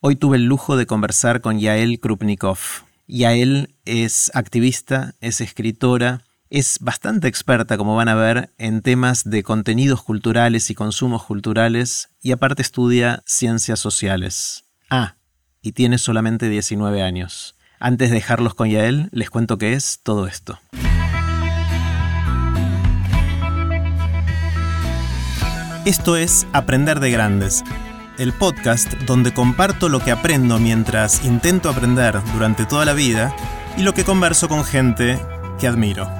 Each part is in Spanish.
Hoy tuve el lujo de conversar con Yael Krupnikov. Yael es activista, es escritora, es bastante experta, como van a ver, en temas de contenidos culturales y consumos culturales y aparte estudia ciencias sociales. Ah, y tiene solamente 19 años. Antes de dejarlos con Yael, les cuento qué es todo esto. Esto es Aprender de Grandes, el podcast donde comparto lo que aprendo mientras intento aprender durante toda la vida y lo que converso con gente que admiro.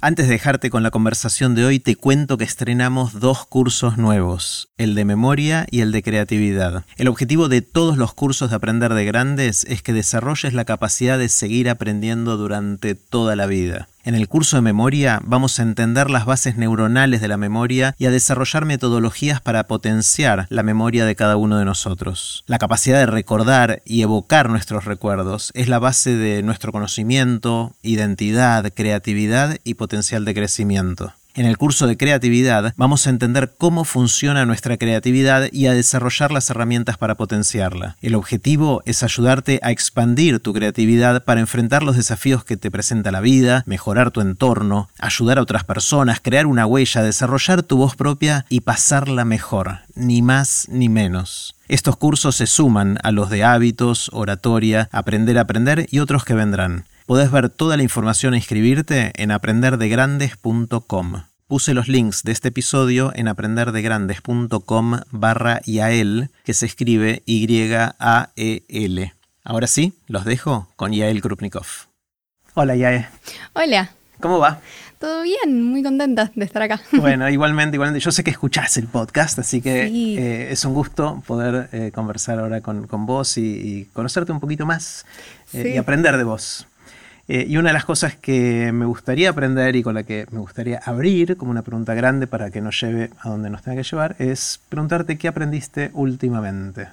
Antes de dejarte con la conversación de hoy, te cuento que estrenamos dos cursos nuevos, el de memoria y el de creatividad. El objetivo de todos los cursos de Aprender de Grandes es que desarrolles la capacidad de seguir aprendiendo durante toda la vida. En el curso de memoria vamos a entender las bases neuronales de la memoria y a desarrollar metodologías para potenciar la memoria de cada uno de nosotros. La capacidad de recordar y evocar nuestros recuerdos es la base de nuestro conocimiento, identidad, creatividad y potencial de crecimiento. En el curso de creatividad vamos a entender cómo funciona nuestra creatividad y a desarrollar las herramientas para potenciarla. El objetivo es ayudarte a expandir tu creatividad para enfrentar los desafíos que te presenta la vida, mejorar tu entorno, ayudar a otras personas, crear una huella, desarrollar tu voz propia y pasarla mejor, ni más ni menos. Estos cursos se suman a los de hábitos, oratoria, aprender a aprender y otros que vendrán. Podés ver toda la información e inscribirte en aprenderdegrandes.com. Puse los links de este episodio en aprenderdegrandes.com barra Yael, que se escribe Y-A-E-L. Ahora sí, los dejo con Yael Krupnikov. Hola Yael. Hola. ¿Cómo va? Todo bien, muy contenta de estar acá. Bueno, igualmente, igualmente. Yo sé que escuchás el podcast, así que eh, es un gusto poder eh, conversar ahora con, vos y, conocerte un poquito más eh, y aprender de vos. Eh, y una de las cosas que me gustaría aprender y con la que me gustaría abrir como una pregunta grande para que nos lleve a donde nos tenga que llevar es preguntarte qué aprendiste últimamente.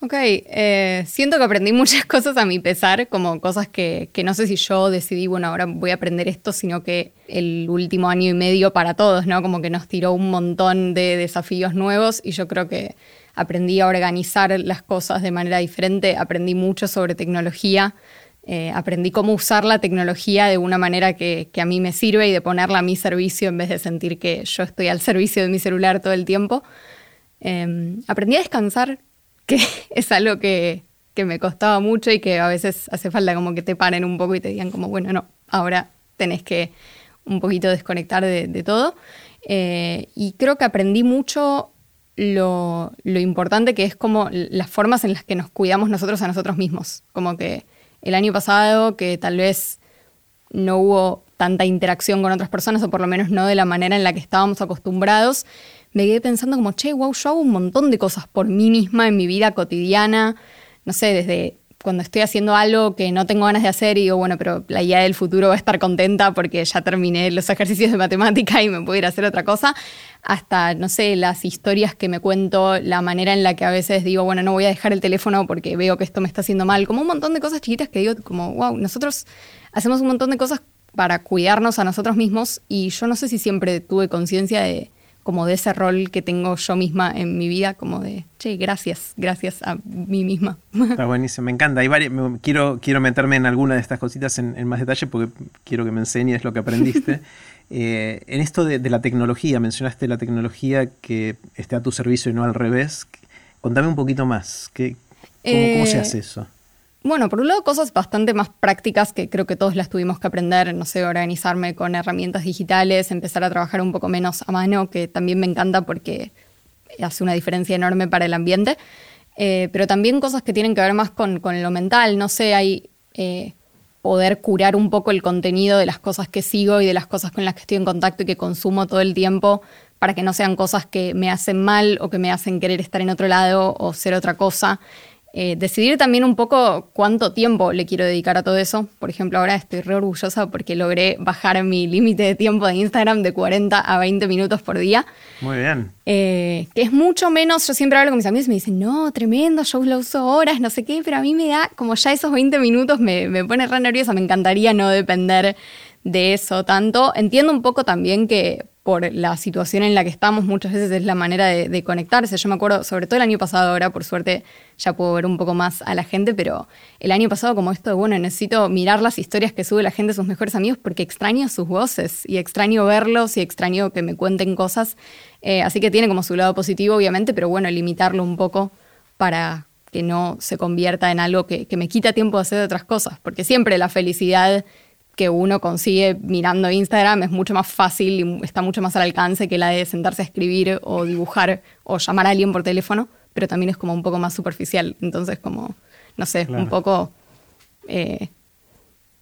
Ok, eh, siento que aprendí muchas cosas a mi pesar, como cosas que, que, no sé si yo decidí, bueno, ahora voy a aprender esto, sino que el último año y medio para todos, ¿no? Como que nos tiró un montón de desafíos nuevos y yo creo que aprendí a organizar las cosas de manera diferente, aprendí mucho sobre tecnología, eh, aprendí cómo usar la tecnología de una manera que, a mí me sirve y de ponerla a mi servicio en vez de sentir que yo estoy al servicio de mi celular todo el tiempo. Em, aprendí a descansar, que es algo que, me costaba mucho y que a veces hace falta como que te paren un poco y te digan como, bueno, no, ahora tenés que un poquito desconectar de, todo. Eh, y creo que aprendí mucho lo, lo, importante que es como las formas en las que nos cuidamos nosotros a nosotros mismos. Como que el año pasado, que tal vez no hubo tanta interacción con otras personas, o por lo menos no de la manera en la que estábamos acostumbrados, me quedé pensando como, che, wow, yo hago un montón de cosas por mí misma en mi vida cotidiana, no sé, desde cuando estoy haciendo algo que no tengo ganas de hacer y digo, bueno, pero la idea del futuro va a estar contenta porque ya terminé los ejercicios de matemática y me puedo ir a hacer otra cosa, hasta, no sé, las historias que me cuento, la manera en la que a veces digo, bueno, no voy a dejar el teléfono porque veo que esto me está haciendo mal, como un montón de cosas chiquitas que digo, como, wow, nosotros hacemos un montón de cosas para cuidarnos a nosotros mismos y yo no sé si siempre tuve conciencia de como de ese rol que tengo yo misma en mi vida, como de, che, gracias, gracias a mí misma. Está buenísimo, me encanta. Hay quiero, quiero meterme en alguna de estas cositas en, más detalle porque quiero que me enseñes lo que aprendiste. Eh, en esto de, la tecnología, mencionaste la tecnología que esté a tu servicio y no al revés. Contame un poquito más, ¿Qué, cómo se eh, hace eso? Bueno, por un lado, cosas bastante más prácticas que creo que todos las tuvimos que aprender, no sé, organizarme con herramientas digitales, empezar a trabajar un poco menos a mano, que también me encanta porque hace una diferencia enorme para el ambiente. Eh, pero también cosas que tienen que ver más con, lo mental, no sé, hay eh, poder curar un poco el contenido de las cosas que sigo y de las cosas con las que estoy en contacto y que consumo todo el tiempo para que no sean cosas que me hacen mal o que me hacen querer estar en otro lado o ser otra cosa. Eh, decidir también un poco cuánto tiempo le quiero dedicar a todo eso. Por ejemplo, ahora estoy re orgullosa porque logré bajar mi límite de tiempo de Instagram de 40 a 20 minutos por día. Muy bien. Eh, que es mucho menos, yo siempre hablo con mis amigos y me dicen, no, tremendo, yo lo uso horas, no sé qué, pero a mí me da, como ya esos 20 minutos me, me pone re nerviosa, me encantaría no depender de eso tanto. Entiendo un poco también que por la situación en la que estamos, muchas veces es la manera de, conectarse. Yo me acuerdo, sobre todo el año pasado, ahora por suerte ya puedo ver un poco más a la gente, pero el año pasado como esto de, bueno, necesito mirar las historias que sube la gente, sus mejores amigos, porque extraño sus voces y extraño verlos y extraño que me cuenten cosas. Eh, así que tiene como su lado positivo, obviamente, pero bueno, limitarlo un poco para que no se convierta en algo que, que me quita tiempo de hacer otras cosas, porque siempre la felicidad que uno consigue mirando Instagram es mucho más fácil y está mucho más al alcance que la de sentarse a escribir o dibujar o llamar a alguien por teléfono, pero también es como un poco más superficial. Entonces, como, no sé, un poco eh,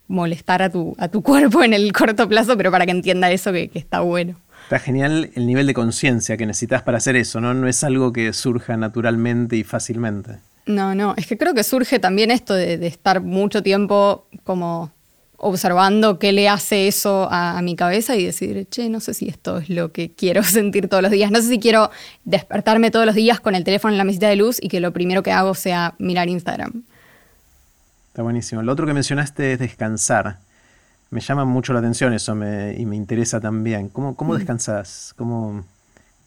molestar a tu, a tu cuerpo en el corto plazo, pero para que entienda eso que, está bueno. Está genial el nivel de conciencia que necesitas para hacer eso, ¿no? No es algo que surja naturalmente y fácilmente. No, no, es que creo que surge también esto de estar mucho tiempo como observando qué le hace eso a, mi cabeza y decir, che, no sé si esto es lo que quiero sentir todos los días. No sé si quiero despertarme todos los días con el teléfono en la mesita de luz y que lo primero que hago sea mirar Instagram. Está buenísimo. Lo otro que mencionaste es descansar. Me llama mucho la atención eso y me interesa también. ¿Cómo, cómo mm. descansas? ¿Cómo,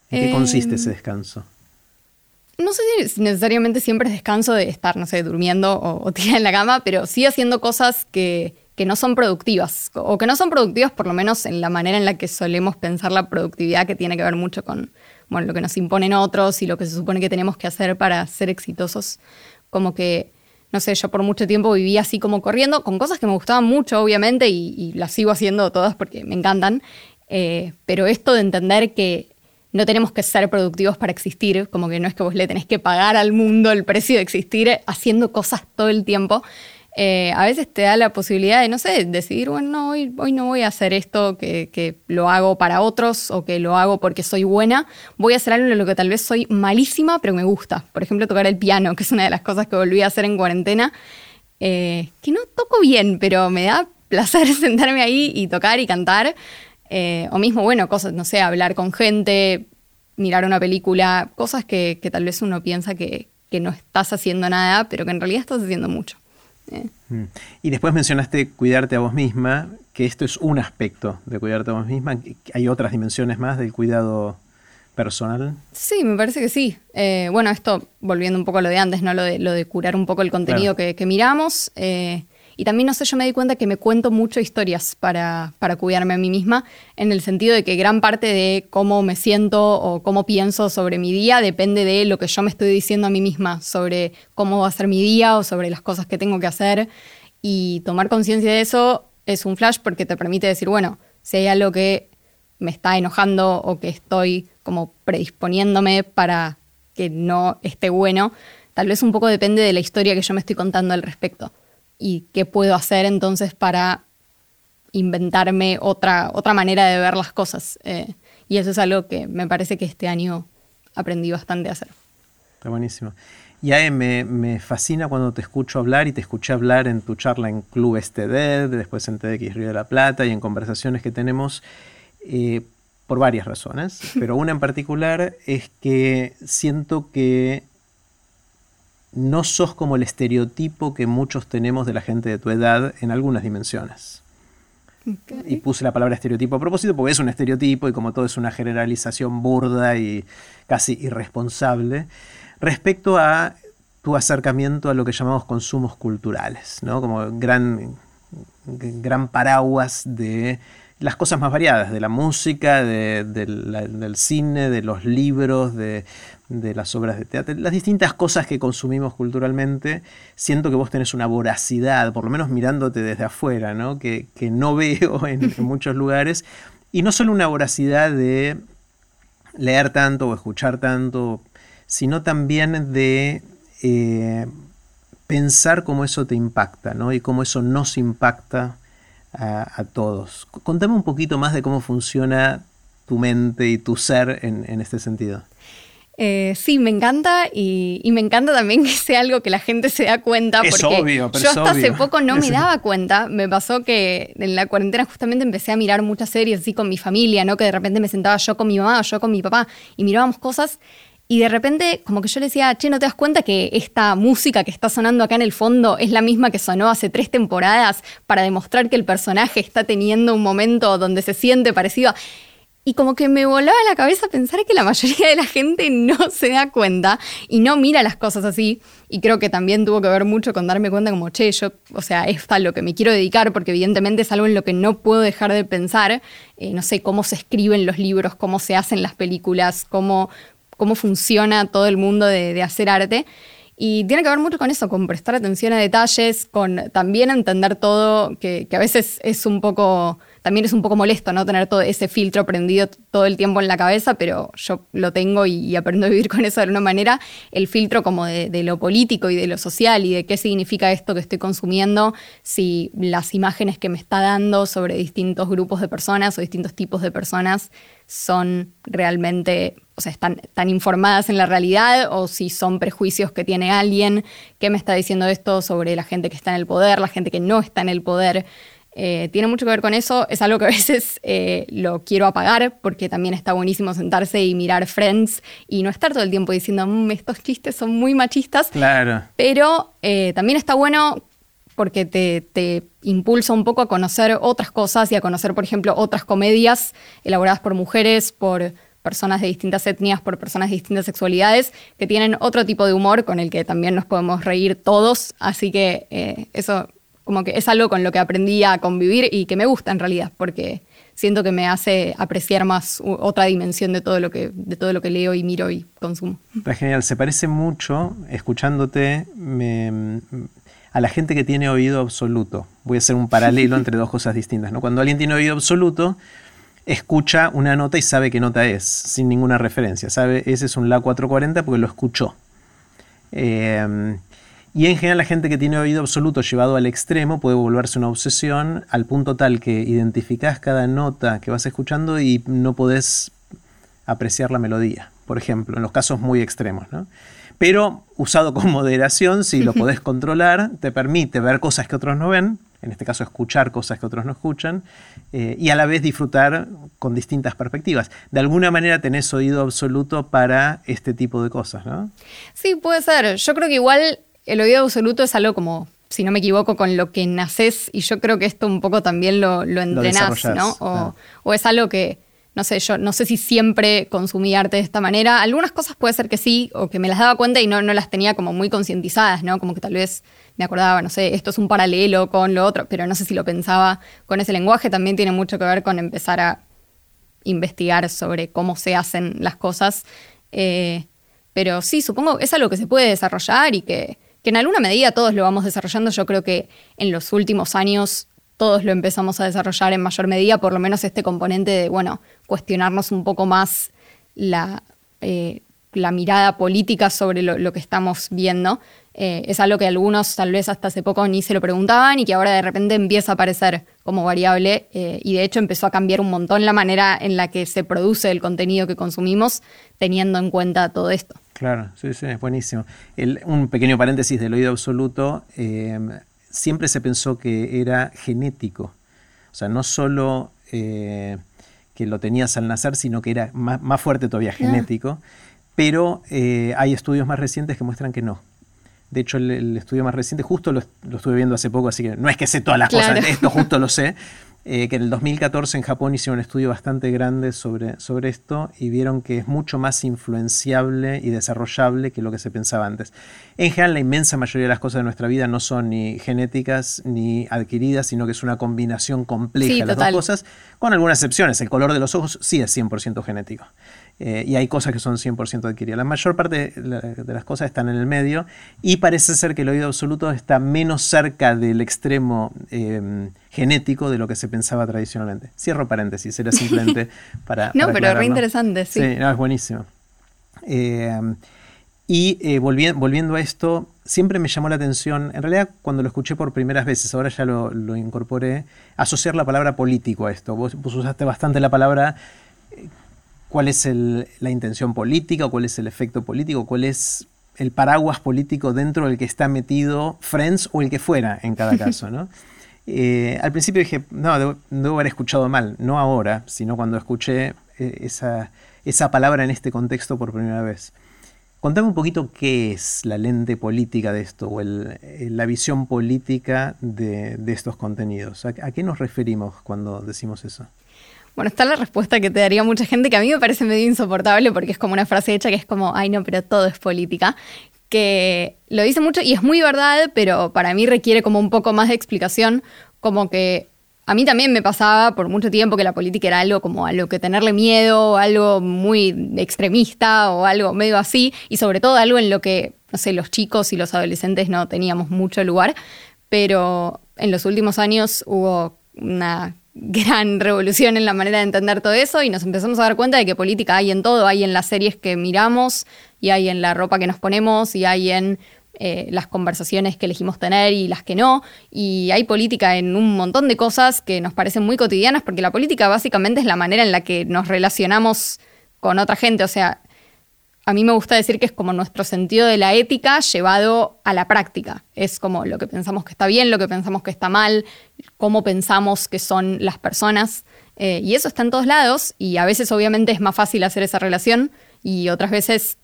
¿En qué consiste ese em, descanso? no sé si necesariamente siempre es descanso de estar, no sé, durmiendo o, o tirada en la cama, pero sí haciendo cosas que, que no son productivas, o que no son productivas por lo menos en la manera en la que solemos pensar la productividad, que tiene que ver mucho con bueno, lo que nos imponen otros y lo que se supone que tenemos que hacer para ser exitosos. Como que, no sé, yo por mucho tiempo viví así como corriendo, con cosas que me gustaban mucho, obviamente, y, las sigo haciendo todas porque me encantan, eh, pero esto de entender que no tenemos que ser productivos para existir, como que no es que vos le tenés que pagar al mundo el precio de existir haciendo cosas todo el tiempo, eh, a veces te da la posibilidad de, no sé, decidir, bueno, no, hoy, hoy no voy a hacer esto que, lo hago para otros o que lo hago porque soy buena, voy a hacer algo en lo que tal vez soy malísima, pero me gusta. Por ejemplo, tocar el piano, que es una de las cosas que volví a hacer en cuarentena, eh, que no toco bien, pero me da placer sentarme ahí y tocar y cantar. Eh, o mismo, bueno, cosas, no sé, hablar con gente, mirar una película, cosas que, tal vez uno piensa que no estás haciendo nada, pero que en realidad estás haciendo mucho. Mm. Y después mencionaste cuidarte a vos misma, que esto es un aspecto de cuidarte a vos misma. ¿Hay otras dimensiones más del cuidado personal? Sí, me parece que sí. Eh, bueno, esto volviendo un poco a lo de antes, ¿no? Lo de, lo de curar un poco el contenido que, miramos. Eh, y también, no sé, yo me di cuenta que me cuento mucho historias para, para cuidarme a mí misma, en el sentido de que gran parte de cómo me siento o cómo pienso sobre mi día depende de lo que yo me estoy diciendo a mí misma sobre cómo va a ser mi día o sobre las cosas que tengo que hacer. Y tomar conciencia de eso es un flash porque te permite decir, bueno, si hay algo que me está enojando o que estoy como predisponiéndome para que no esté bueno, tal vez un poco depende de la historia que yo me estoy contando al respecto y qué puedo hacer entonces para inventarme otra, otra manera de ver las cosas. Eh, y eso es algo que me parece que este año aprendí bastante a hacer. Está buenísimo. Y a me, me, fascina cuando te escucho hablar y te escuché hablar en tu charla en Club STD, después en TDX Río de la Plata y en conversaciones que tenemos, eh, por varias razones, pero una en particular es que siento que no sos como el estereotipo que muchos tenemos de la gente de tu edad en algunas dimensiones. Y puse la palabra estereotipo a propósito porque es un estereotipo y como todo es una generalización burda y casi irresponsable respecto a tu acercamiento a lo que llamamos consumos culturales, ¿no? como gran, gran paraguas de las cosas más variadas, de la música, del cine, de los libros, de, las obras de teatro, las distintas cosas que consumimos culturalmente, siento que vos tenés una voracidad, por lo menos mirándote desde afuera, ¿no? Que, no veo en, muchos lugares, y no solo una voracidad de leer tanto o escuchar tanto, sino también de eh, pensar cómo eso te impacta, ¿no? Y cómo eso nos impacta a, todos. Contame un poquito más de cómo funciona tu mente y tu ser en, este sentido. Eh, sí, me encanta y, me encanta también que sea algo que la gente se da cuenta. Es obvio, pero yo hasta hace poco no me daba cuenta. Me pasó que en la cuarentena justamente empecé a mirar muchas series así con mi familia, ¿no? Que de repente me sentaba yo con mi mamá o yo con mi papá y mirábamos cosas y de repente, como que yo le decía, che, ¿no te das cuenta que esta música que está sonando acá en el fondo es la misma que sonó hace tres temporadas para demostrar que el personaje está teniendo un momento donde se siente parecido? y como que me volaba la cabeza pensar que la mayoría de la gente no se da cuenta y no mira las cosas así. Y creo que también tuvo que ver mucho con darme cuenta como, che, yo, o sea, es a lo que me quiero dedicar porque evidentemente es algo en lo que no puedo dejar de pensar. Eh, no sé, cómo se escriben los libros, cómo se hacen las películas, cómo, cómo funciona todo el mundo de, hacer arte. Y tiene que ver mucho con eso, con prestar atención a detalles, con también entender todo, que, que a veces es un poco también es un poco molesto no tener todo ese filtro prendido todo el tiempo en la cabeza, pero yo lo tengo y, aprendo a vivir con eso de alguna manera. El filtro como de, lo político y de lo social y de qué significa esto que estoy consumiendo, si las imágenes que me está dando sobre distintos grupos de personas o distintos tipos de personas son realmente, o sea, están, están informadas en la realidad o si son prejuicios que tiene alguien que me está diciendo esto sobre la gente que está en el poder, la gente que no está en el poder. Eh, tiene mucho que ver con eso. Es algo que a veces eh, lo quiero apagar porque también está buenísimo sentarse y mirar Friends y no estar todo el tiempo diciendo mm, estos chistes son muy machistas. Claro. Pero eh, también está bueno porque te, te, impulsa un poco a conocer otras cosas y a conocer, por ejemplo, otras comedias elaboradas por mujeres, por personas de distintas etnias, por personas de distintas sexualidades, que tienen otro tipo de humor con el que también nos podemos reír todos. Así que eso como que es algo con lo que aprendí a convivir y que me gusta en realidad, porque siento que me hace apreciar más otra dimensión de todo lo que, de todo lo que leo y miro y consumo. Está genial, se parece mucho, escuchándote, a la gente que tiene oído absoluto. Voy a hacer un paralelo entre dos cosas distintas. ¿no? Cuando alguien tiene oído absoluto, escucha una nota y sabe qué nota es, sin ninguna referencia. Sabe, ese es un La 440 porque lo escuchó. Eh, y en general la gente que tiene oído absoluto llevado al extremo puede volverse una obsesión al punto tal que identificás cada nota que vas escuchando y no podés apreciar la melodía, por ejemplo, en los casos muy extremos. Pero usado con moderación, si lo podés controlar, te permite ver cosas que otros no ven, en este caso escuchar cosas que otros no escuchan, eh, y a la vez disfrutar con distintas perspectivas. De alguna manera tenés oído absoluto para este tipo de cosas, ¿no? Sí, puede ser. Yo creo que igual el oído absoluto es algo como, si no me equivoco, con lo que naces y yo creo que esto un poco también lo, lo entrenás, ¿no? O, es algo que, no sé, yo no sé si siempre consumí arte de esta manera. Algunas cosas puede ser que sí, o que me las daba cuenta y no, no las tenía como muy concientizadas, ¿no? Como que tal vez me acordaba, no sé, esto es un paralelo con lo otro, pero no sé si lo pensaba con ese lenguaje. También tiene mucho que ver con empezar a investigar sobre cómo se hacen las cosas. Eh, pero sí, supongo es algo que se puede desarrollar y que, que en alguna medida todos lo vamos desarrollando. Yo creo que en los últimos años todos lo empezamos a desarrollar en mayor medida, por lo menos este componente de, bueno, cuestionarnos un poco más la, eh, mirada política sobre lo, que estamos viendo. Eh, es algo que algunos tal vez hasta hace poco ni se lo preguntaban y que ahora de repente empieza a aparecer como variable eh, y de hecho empezó a cambiar un montón la manera en la que se produce el contenido que consumimos teniendo en cuenta todo esto. Claro, sí, sí, es buenísimo. un pequeño paréntesis del oído absoluto, em, siempre se pensó que era genético, o sea, no solo eh, que lo tenías al nacer, sino que era más, fuerte todavía genético, pero eh, hay estudios más recientes que muestran que no. De hecho, el, estudio más reciente, justo lo, estuve viendo hace poco, así que no es que sé todas las cosas, esto justo lo sé, Eh, que en el 2014 en Japón hicieron un estudio bastante grande sobre, sobre esto y vieron que es mucho más influenciable y desarrollable que lo que se pensaba antes. En general, la inmensa mayoría de las cosas de nuestra vida no son ni genéticas ni adquiridas, sino que es una combinación compleja de las dos cosas, con algunas excepciones. El color de los ojos sí es 100% genético. Eh, y hay cosas que son 100% adquiridas. La mayor parte de las cosas están en el medio y parece ser que el oído absoluto está menos cerca del extremo eh, genético de lo que se pensaba tradicionalmente. Cierro paréntesis, era simplemente para... no, pero re interesante, sí. Sí, es buenísimo. Eh, y volviendo, a esto, siempre me llamó la atención, en realidad cuando lo escuché por primeras veces, ahora ya lo, incorporé, asociar la palabra político a esto. vos usaste bastante la palabra cuál es la intención política, cuál es el efecto político, cuál es el paraguas político dentro del que está metido Friends o el que fuera en cada caso, ¿no? Eh, al principio dije, no, debo, haber escuchado mal, no ahora, sino cuando escuché eh, esa, esa, palabra en este contexto por primera vez. Contame un poquito qué es la lente política de esto o la visión política de, estos contenidos. ¿A, qué nos referimos cuando decimos eso? Bueno, está la respuesta que te daría mucha gente que a mí me parece medio insoportable porque es como una frase hecha que es como, ay no, pero todo es política, que lo dice mucho y es muy verdad, pero para mí requiere como un poco más de explicación, como que a mí también me pasaba por mucho tiempo que la política era algo como a lo que tenerle miedo, algo muy extremista o algo medio así, y sobre todo algo en lo que, no sé, los chicos y los adolescentes no teníamos mucho lugar, pero en los últimos años hubo una gran revolución en la manera de entender todo eso y nos empezamos a dar cuenta de que política hay en todo, hay en las series que miramos y hay en la ropa que nos ponemos y hay en eh, las conversaciones que elegimos tener y las que no. Y hay política en un montón de cosas que nos parecen muy cotidianas, porque la política básicamente es la manera en la que nos relacionamos con otra gente. O sea, a mí me gusta decir que es como nuestro sentido de la ética llevado a la práctica. Es como lo que pensamos que está bien, lo que pensamos que está mal, cómo pensamos que son las personas. Eh, y eso está en todos lados y a veces obviamente es más fácil hacer esa relación y otras veces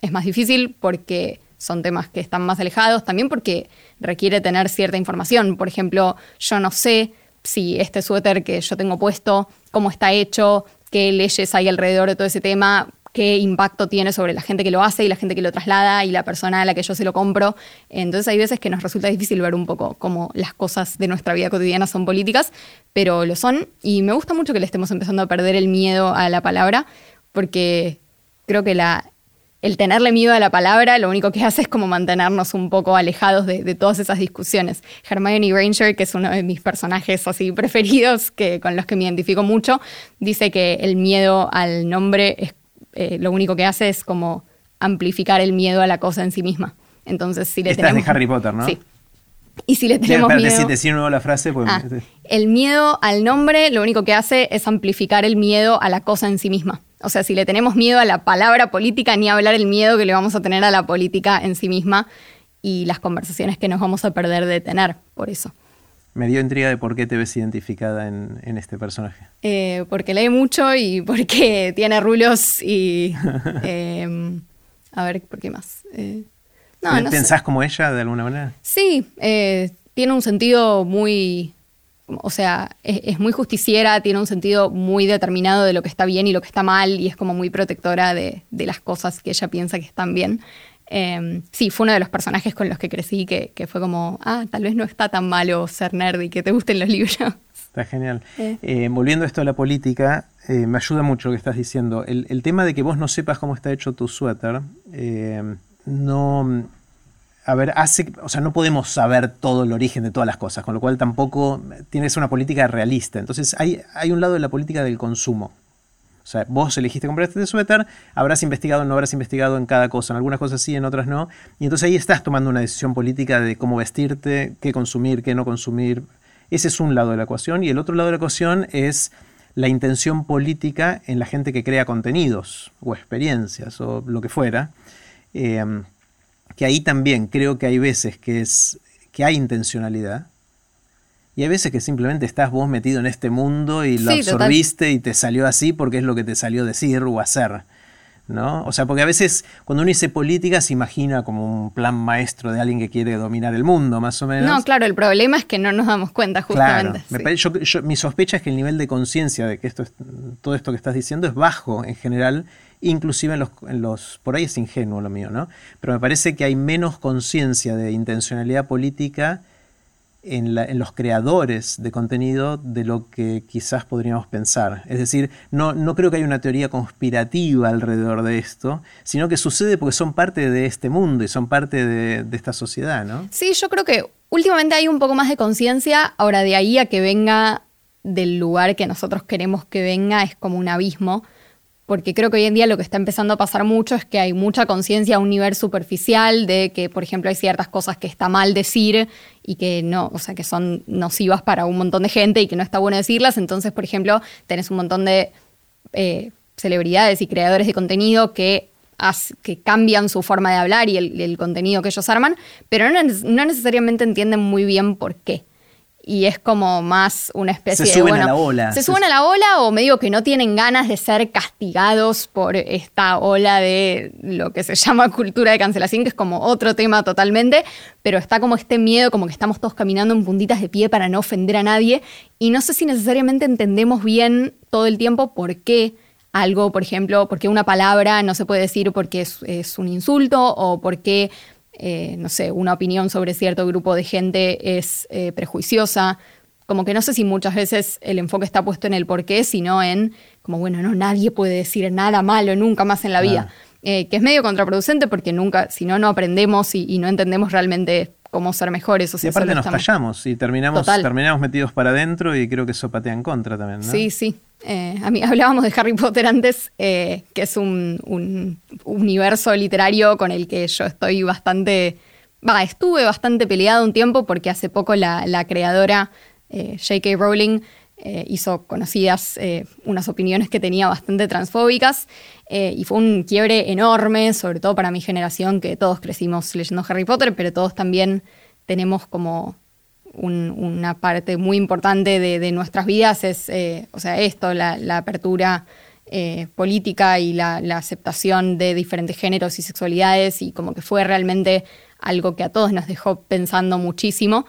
es más difícil porque son temas que están más alejados, también porque requiere tener cierta información. Por ejemplo, yo no sé si este suéter que yo tengo puesto, cómo está hecho, qué leyes hay alrededor de todo ese tema, qué impacto tiene sobre la gente que lo hace y la gente que lo traslada y la persona a la que yo se lo compro. Entonces hay veces que nos resulta difícil ver un poco cómo las cosas de nuestra vida cotidiana son políticas, pero lo son y me gusta mucho que le estemos empezando a perder el miedo a la palabra porque creo que el tenerle miedo a la palabra lo único que hace es como mantenernos un poco alejados de, todas esas discusiones. Hermione Granger, que es uno de mis personajes así preferidos, que, con los que me identifico mucho, dice que el miedo al nombre es, eh, lo único que hace es como amplificar el miedo a la cosa en sí misma. Entonces, si le tenemos... de Harry Potter, ¿no? Sí. Y si le tenemos miedo... Decir, nuevo la frase, pues... Ah, el miedo al nombre lo único que hace es amplificar el miedo a la cosa en sí misma. O sea, si le tenemos miedo a la palabra política, ni hablar el miedo que le vamos a tener a la política en sí misma y las conversaciones que nos vamos a perder de tener por eso. Me dio intriga de por qué te ves identificada en, este personaje. Eh, porque lee mucho y porque tiene rulos y... Em, a ver, ¿por qué más? Eh, ¿Pensás como ella de alguna manera? Sí, eh, tiene un sentido muy o sea, es, muy justiciera, tiene un sentido muy determinado de lo que está bien y lo que está mal, y es como muy protectora de, las cosas que ella piensa que están bien. Em, sí, fue uno de los personajes con los que crecí que, fue como, ah, tal vez no está tan malo ser nerd y que te gusten los libros. Está genial. Eh. Eh, volviendo a esto a la política, eh, me ayuda mucho lo que estás diciendo. El, el, tema de que vos no sepas cómo está hecho tu suéter, no a ver, hace, o sea, no podemos saber todo el origen de todas las cosas, con lo cual tampoco tiene que ser una política realista. Entonces hay, hay un lado de la política del consumo. O sea, vos elegiste comprar este suéter, habrás investigado no habrás investigado en cada cosa, en algunas cosas sí, en otras no, y entonces ahí estás tomando una decisión política de cómo vestirte, qué consumir, qué no consumir. Ese es un lado de la ecuación, y el otro lado de la ecuación es la intención política en la gente que crea contenidos o experiencias o lo que fuera. Eh, que ahí también creo que hay veces que, es, que hay intencionalidad y hay veces que simplemente estás vos metido en este mundo y lo absorbiste y te salió así porque es lo que te salió decir o hacer. ¿No? O sea, porque a veces cuando uno dice política se imagina como un plan maestro de alguien que quiere dominar el mundo, más o menos. No, claro, el problema es que no nos damos cuenta justamente. Claro, mi sospecha es que el nivel de conciencia de que esto todo esto que estás diciendo es bajo en general inclusive en los, en los, por ahí es ingenuo lo mío, ¿no? Pero me parece que hay menos conciencia de intencionalidad política en, los creadores de contenido de lo que quizás podríamos pensar. Es decir, no, no creo que haya una teoría conspirativa alrededor de esto, sino que sucede porque son parte de este mundo y son parte de, de esta sociedad, ¿no? Sí, yo creo que últimamente hay un poco más de conciencia, ahora de ahí a que venga del lugar que nosotros queremos que venga es como un abismo porque creo que hoy en día lo que está empezando a pasar mucho es que hay mucha conciencia a un nivel superficial de que, por ejemplo, hay ciertas cosas que está mal decir y que no, o sea, que son nocivas para un montón de gente y que no está bueno decirlas. Entonces, por ejemplo, tenés un montón de eh, celebridades y creadores de contenido que, que cambian su forma de hablar y el, contenido que ellos arman, pero no, no necesariamente entienden muy bien por qué. Y es como más una especie se suben de. a la ola. Se suben a la ola o medio que no tienen ganas de ser castigados por esta ola de lo que se llama cultura de cancelación, que es como otro tema totalmente, pero está como este miedo, como que estamos todos caminando en puntitas de pie para no ofender a nadie. Y no sé si necesariamente entendemos bien todo el tiempo por qué algo, por ejemplo, por qué una palabra no se puede decir porque es, es un insulto o por qué eh, no sé, una opinión sobre cierto grupo de gente es eh, prejuiciosa. Como que no sé si muchas veces el enfoque está puesto en el por qué, sino en como, bueno, no, nadie puede decir nada malo nunca más en la vida. Eh, que es medio contraproducente porque nunca, si no, no aprendemos y, no entendemos realmente cómo ser mejores. O y aparte nos callamos y terminamos, terminamos metidos para adentro y creo que eso patea en contra también, ¿no? Sí, sí. Eh, a mí hablábamos de Harry Potter antes, eh, que es un, universo literario con el que yo estoy bastante, va, estuve bastante peleado un tiempo porque hace poco la, creadora eh, J.K. Rowling hizo conocidas unas opiniones que tenía bastante transfóbicas y fue un quiebre enorme, sobre todo para mi generación, que todos crecimos leyendo Harry Potter, pero todos también tenemos como una parte muy importante de, nuestras vidas es, eh, o sea, esto, la, apertura eh, política y la, aceptación de diferentes géneros y sexualidades y como que fue realmente algo que a todos nos dejó pensando muchísimo.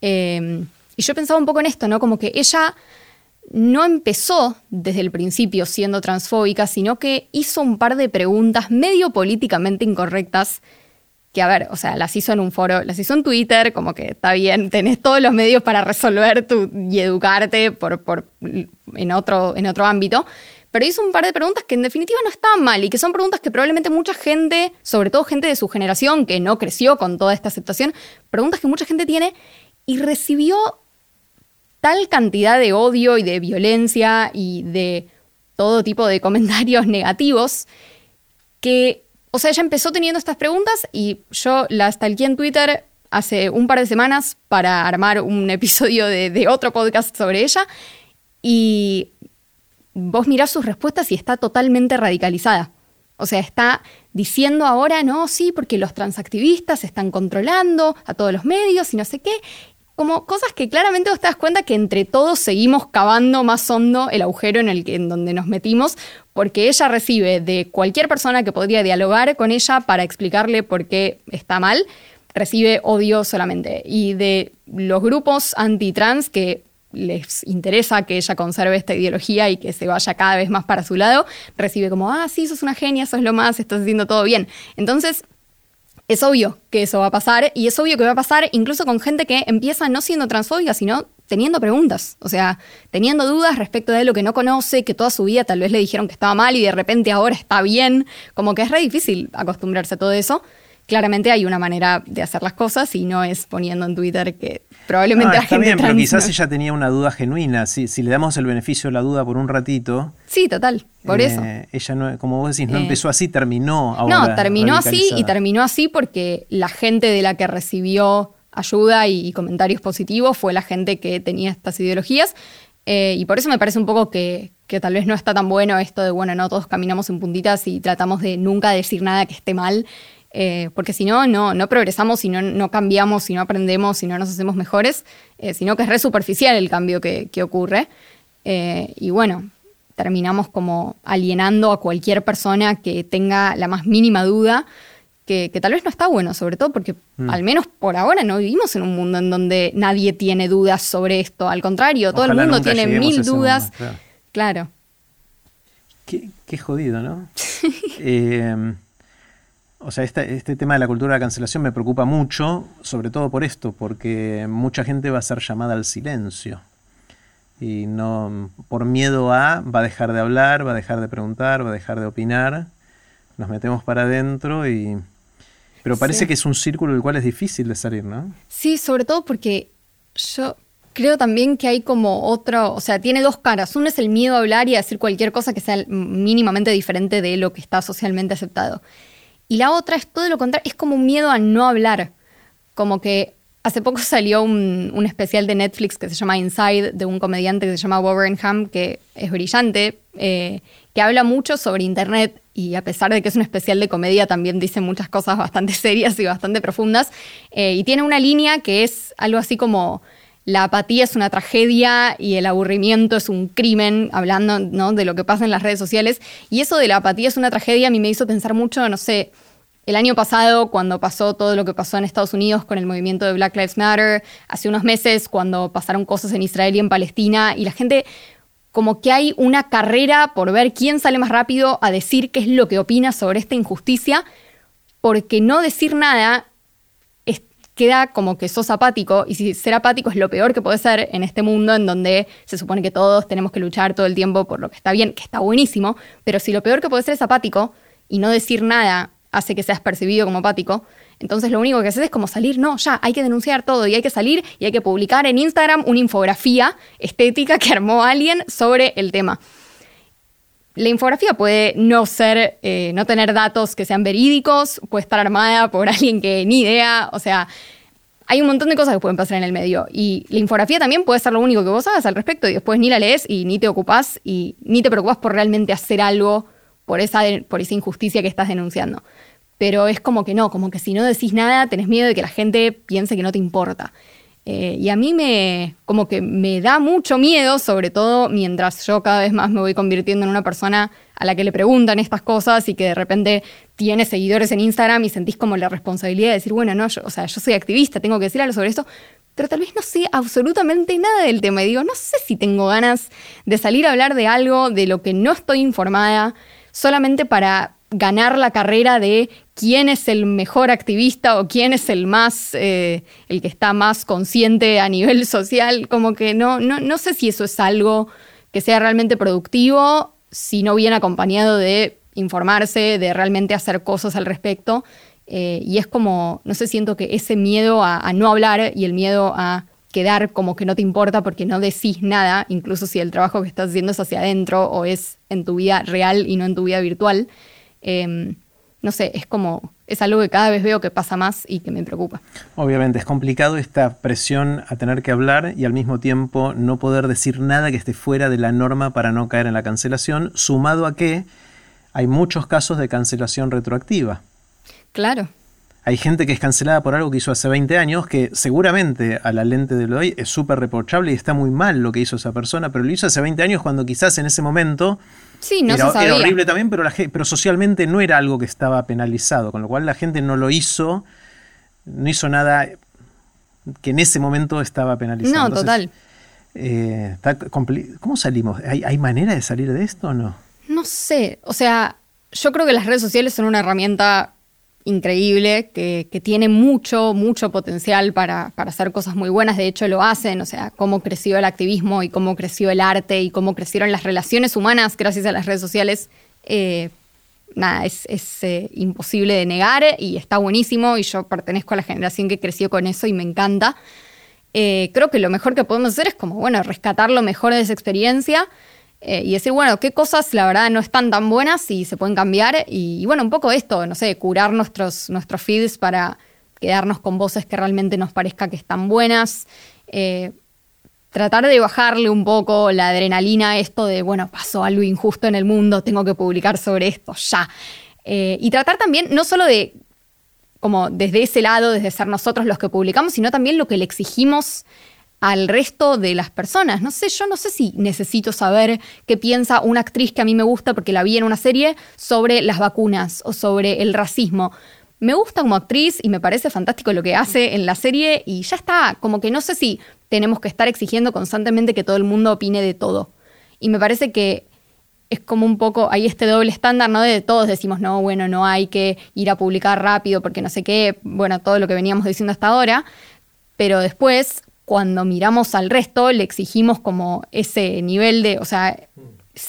Eh, y yo pensaba un poco en esto, ¿no? Como que ella no empezó desde el principio siendo transfóbica, sino que hizo un par de preguntas medio políticamente incorrectas que a ver, o sea, las hizo en un foro, las hizo en Twitter, como que está bien, tenés todos los medios para resolver tu, y educarte por, por, en, otro, en otro ámbito. Pero hizo un par de preguntas que en definitiva no estaban mal y que son preguntas que probablemente mucha gente, sobre todo gente de su generación que no creció con toda esta aceptación, preguntas que mucha gente tiene y recibió tal cantidad de odio y de violencia y de todo tipo de comentarios negativos que o sea, ella empezó teniendo estas preguntas y yo la stalkeé en Twitter hace un par de semanas para armar un episodio de, otro podcast sobre ella. Y vos mirás sus respuestas y está totalmente radicalizada. O sea, está diciendo ahora, no, sí, porque los transactivistas están controlando a todos los medios y no sé qué como cosas que claramente vos te das cuenta que entre todos seguimos cavando más hondo el agujero en el que en donde nos metimos, porque ella recibe de cualquier persona que podría dialogar con ella para explicarle por qué está mal, recibe odio solamente. Y de los grupos anti-trans que les interesa que ella conserve esta ideología y que se vaya cada vez más para su lado, recibe como, ah, sí, sos una genia, sos lo más, estás haciendo todo bien. Entonces, es obvio que eso va a pasar y es obvio que va a pasar incluso con gente que empieza no siendo transfóbica, sino teniendo preguntas, o sea, teniendo dudas respecto de lo que no conoce, que toda su vida tal vez le dijeron que estaba mal y de repente ahora está bien, como que es re difícil acostumbrarse a todo eso. Claramente hay una manera de hacer las cosas y no es poniendo en Twitter que probablemente la está bien, pero quizás ella tenía una duda genuina. Si, si le damos el beneficio de la duda por un ratito. Sí, total, por eso. Eh, ella, no, como vos decís, no eh, empezó así, terminó ahora. No, terminó así y terminó así porque la gente de la que recibió ayuda y, comentarios positivos fue la gente que tenía estas ideologías. Eh, y por eso me parece un poco que, que tal vez no está tan bueno esto de, bueno, no todos caminamos en puntitas y tratamos de nunca decir nada que esté mal. Eh, porque si no, no, progresamos, si no, no cambiamos, si no aprendemos, si no nos hacemos mejores, eh, sino que es re superficial el cambio que, ocurre. Eh, y bueno, terminamos como alienando a cualquier persona que tenga la más mínima duda, que, tal vez no está bueno, sobre todo porque mm. al menos por ahora no vivimos en un mundo en donde nadie tiene dudas sobre esto, al contrario, todo el mundo tiene mil dudas. claro. Qué, qué, jodido, ¿no? O sea, este, este, tema de la cultura de la cancelación me preocupa mucho, sobre todo por esto, porque mucha gente va a ser llamada al silencio. Y no, por miedo a, va a dejar de hablar, va a dejar de preguntar, va a dejar de opinar. Nos metemos para adentro y. Pero parece que es un círculo del cual es difícil de salir, ¿no? Sí, sobre todo porque yo creo también que hay como otro, o sea, tiene dos caras. Uno es el miedo a hablar y a decir cualquier cosa que sea mínimamente diferente de lo que está socialmente aceptado. Y la otra es todo lo contrario, es como un miedo a no hablar. Como que hace poco salió un, especial de Netflix que se llama Inside, de un comediante que se llama Wolverham, que es brillante, eh, que habla mucho sobre Internet y a pesar de que es un especial de comedia, también dice muchas cosas bastante serias y bastante profundas. Eh, y tiene una línea que es algo así como la apatía es una tragedia y el aburrimiento es un crimen, hablando ¿no? de lo que pasa en las redes sociales. Y eso de la apatía es una tragedia a mí me hizo pensar mucho, no sé, el año pasado, cuando pasó todo lo que pasó en Estados Unidos con el movimiento de Black Lives Matter, hace unos meses, cuando pasaron cosas en Israel y en Palestina, y la gente, como que hay una carrera por ver quién sale más rápido a decir qué es lo que opina sobre esta injusticia, porque no decir nada queda como que sos apático y si ser apático es lo peor que puede ser en este mundo en donde se supone que todos tenemos que luchar todo el tiempo por lo que está bien, que está buenísimo, pero si lo peor que puede ser es apático y no decir nada hace que seas percibido como apático, entonces lo único que haces es como salir, no, ya, hay que denunciar todo y hay que salir y hay que publicar en Instagram una infografía estética que armó alguien sobre el tema. La infografía puede no ser, eh, no tener datos que sean verídicos, puede estar armada por alguien que ni idea, o sea, hay un montón de cosas que pueden pasar en el medio. Y la infografía también puede ser lo único que vos hagas al respecto y después ni la lees y ni te ocupás y ni te preocupas por realmente hacer algo por esa, por esa injusticia que estás denunciando. Pero es como que no, como que si no decís nada tenés miedo de que la gente piense que no te importa. Eh, y a mí me, como que me da mucho miedo, sobre todo mientras yo cada vez más me voy convirtiendo en una persona a la que le preguntan estas cosas y que de repente tiene seguidores en Instagram y sentís como la responsabilidad de decir, bueno, no, yo, o sea, yo soy activista, tengo que decir algo sobre esto, pero tal vez no sé absolutamente nada del tema. Y digo, no sé si tengo ganas de salir a hablar de algo de lo que no estoy informada, solamente para ganar la carrera de quién es el mejor activista o quién es el más, eh, el que está más consciente a nivel social, como que no, no, no sé si eso es algo que sea realmente productivo, si no viene acompañado de informarse, de realmente hacer cosas al respecto. Eh, y es como, no sé, siento que ese miedo a, no hablar y el miedo a quedar como que no te importa porque no decís nada, incluso si el trabajo que estás haciendo es hacia adentro o es en tu vida real y no en tu vida virtual, Em, no sé, es como, es algo que cada vez veo que pasa más y que me preocupa. Obviamente es complicado esta presión a tener que hablar y al mismo tiempo no poder decir nada que esté fuera de la norma para no caer en la cancelación, sumado a que hay muchos casos de cancelación retroactiva. Claro. Hay gente que es cancelada por algo que hizo hace 20 años, que seguramente a la lente de lo hoy es súper reprochable y está muy mal lo que hizo esa persona, pero lo hizo hace 20 años cuando quizás en ese momento Sí, no era, se sabía. era horrible también, pero, la, pero socialmente no era algo que estaba penalizado, con lo cual la gente no lo hizo, no hizo nada que en ese momento estaba penalizado. No, total. Eh, ¿Cómo salimos? ¿Hay, ¿Hay manera de salir de esto o no? No sé, o sea, yo creo que las redes sociales son una herramienta increíble, que, tiene mucho, mucho potencial para, hacer cosas muy buenas. De hecho, lo hacen, o sea, cómo creció el activismo y cómo creció el arte y cómo crecieron las relaciones humanas gracias a las redes sociales. Eh, nada, es, eh, imposible de negar y está buenísimo y yo pertenezco a la generación que creció con eso y me encanta. Eh, creo que lo mejor que podemos hacer es como, bueno, rescatar lo mejor de esa experiencia eh, y decir, bueno, qué cosas la verdad no están tan buenas y se pueden cambiar. Y, bueno, un poco esto, no sé, curar nuestros, nuestros feeds para quedarnos con voces que realmente nos parezca que están buenas. Eh, tratar de bajarle un poco la adrenalina a esto de, bueno, pasó algo injusto en el mundo, tengo que publicar sobre esto ya. Eh, y tratar también no solo de, como desde ese lado, desde ser nosotros los que publicamos, sino también lo que le exigimos al resto de las personas. No sé, yo no sé si necesito saber qué piensa una actriz que a mí me gusta porque la vi en una serie sobre las vacunas o sobre el racismo. Me gusta como actriz y me parece fantástico lo que hace en la serie y ya está, como que no sé si tenemos que estar exigiendo constantemente que todo el mundo opine de todo. Y me parece que es como un poco, hay este doble estándar, ¿no? De todos decimos, no, bueno, no hay que ir a publicar rápido porque no sé qué, bueno, todo lo que veníamos diciendo hasta ahora, pero después cuando miramos al resto le exigimos como ese nivel de, o sea,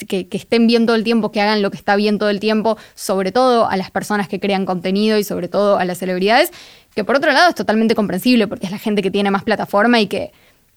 que, estén bien todo el tiempo, que hagan lo que está bien todo el tiempo, sobre todo a las personas que crean contenido y sobre todo a las celebridades, que por otro lado es totalmente comprensible porque es la gente que tiene más plataforma y que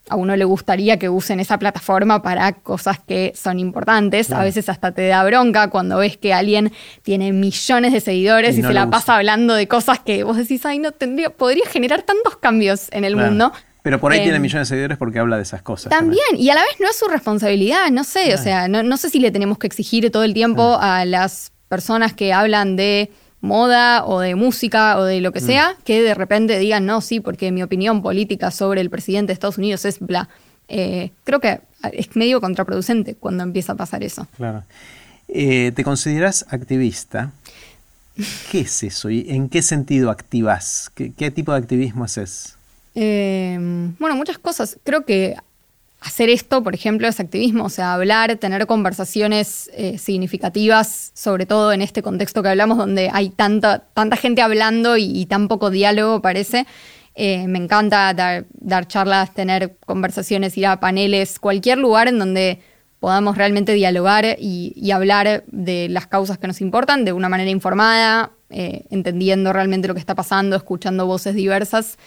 a uno le gustaría que usen esa plataforma para cosas que son importantes. A veces hasta te da bronca cuando ves que alguien tiene millones de seguidores y, se la pasa hablando de cosas que vos decís, ay, no tendría, podría generar tantos cambios en el mundo. Pero por ahí tiene millones de seguidores porque habla de esas cosas. También, y a la vez no es su responsabilidad, no sé, o sea, no, sé si le tenemos que exigir todo el tiempo a las personas que hablan de moda o de música o de lo que mm. sea, que de repente digan, no, sí, porque mi opinión política sobre el presidente de Estados Unidos es bla. Eh, creo que es medio contraproducente cuando empieza a pasar eso. Claro. Eh, ¿Te consideras activista? ¿Qué es eso y en qué sentido activas? ¿Qué, tipo de activismo haces? Eh, bueno, muchas cosas. Creo que hacer esto, por ejemplo, es activismo, o sea, hablar, tener conversaciones eh, significativas, sobre todo en este contexto que hablamos, donde hay tanta, tanta gente hablando y, tan poco diálogo, parece. Eh, me encanta dar, charlas, tener conversaciones, ir a paneles, cualquier lugar en donde podamos realmente dialogar y, hablar de las causas que nos importan de una manera informada, eh, entendiendo realmente lo que está pasando, escuchando voces diversas.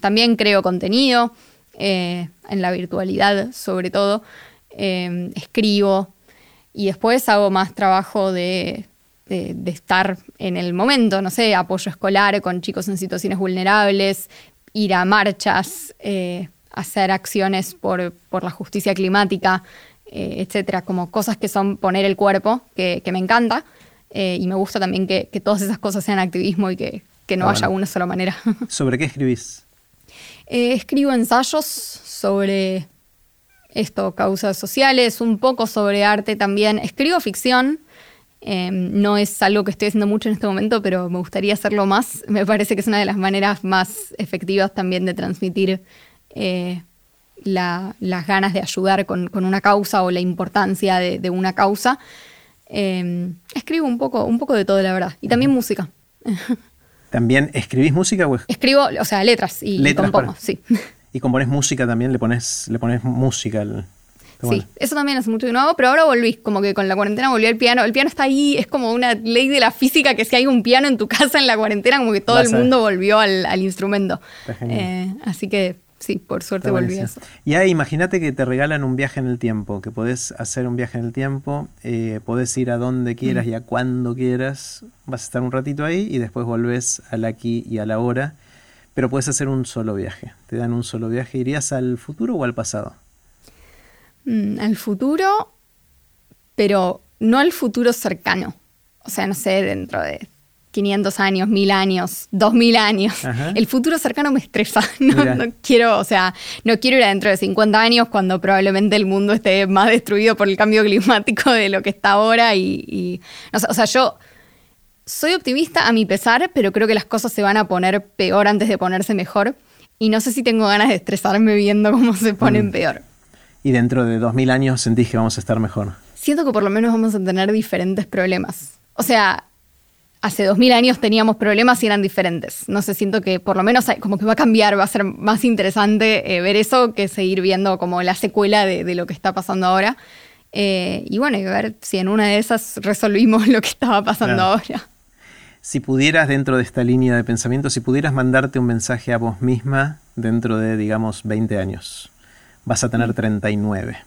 También creo contenido. Eh, en la virtualidad sobre todo, eh, escribo y después hago más trabajo de, estar en el momento, no sé, apoyo escolar con chicos en situaciones vulnerables, ir a marchas, eh, hacer acciones por, la justicia climática, etcétera, como cosas que son poner el cuerpo, que, me encanta. y me gusta también que, todas esas cosas sean activismo y que, no haya una sola manera. ¿Sobre qué escribís? Eh, escribo ensayos sobre esto, causas sociales, un poco sobre arte también. Escribo ficción. Em, no es algo que estoy haciendo mucho en este momento, pero me gustaría hacerlo más. Me parece que es una de las maneras más efectivas también de transmitir eh, las ganas de ayudar con, una causa o la importancia de, una causa. Em, escribo un poco, un poco de todo, la verdad. Y también música. ¿También escribís música? O Escribo, o sea, letras y compongo, sí. ¿Y compones música también? ¿Le pones, le pones música? Al... Sí, eso también hace mucho que no hago, pero ahora volví, como que con la cuarentena volví al piano. El piano está ahí, es como una ley de la física que si hay un piano en tu casa en la cuarentena, como que todo el mundo volvió al, instrumento. Eh, así que sí, por suerte volví a eso. Ya imagínate que te regalan un viaje en el tiempo, que podés hacer un viaje en el tiempo, eh, podés ir a donde quieras y a cuando quieras, vas a estar un ratito ahí y después volvés al aquí y a la hora, pero puedes hacer un solo viaje. Te dan un solo viaje, ¿irías al futuro o al pasado? Mm, al futuro, pero no al futuro cercano. O sea, no sé, dentro de 500 años, 1000 años, 2000 años. El futuro cercano me estresa. No, quiero, o sea, no quiero ir adentro de 50 años cuando probablemente el mundo esté más destruido por el cambio climático de lo que está ahora. Y, o sea, yo soy optimista a mi pesar, pero creo que las cosas se van a poner peor antes de ponerse mejor. Y no sé si tengo ganas de estresarme viendo cómo se ponen mm. peor. ¿Y dentro de 2000 años sentís que vamos a estar mejor? Siento que por lo menos vamos a tener diferentes problemas. O sea, hace dos mil años teníamos problemas y eran diferentes. No sé, siento que por lo menos como que va a cambiar, va a ser más interesante eh, ver eso que seguir viendo como la secuela de, lo que está pasando ahora. Eh, y bueno, y ver si en una de esas resolvimos lo que estaba pasando ahora. Si pudieras, dentro de esta línea de pensamiento, si pudieras mandarte un mensaje a vos misma dentro de, digamos, 20 años, vas a tener 39.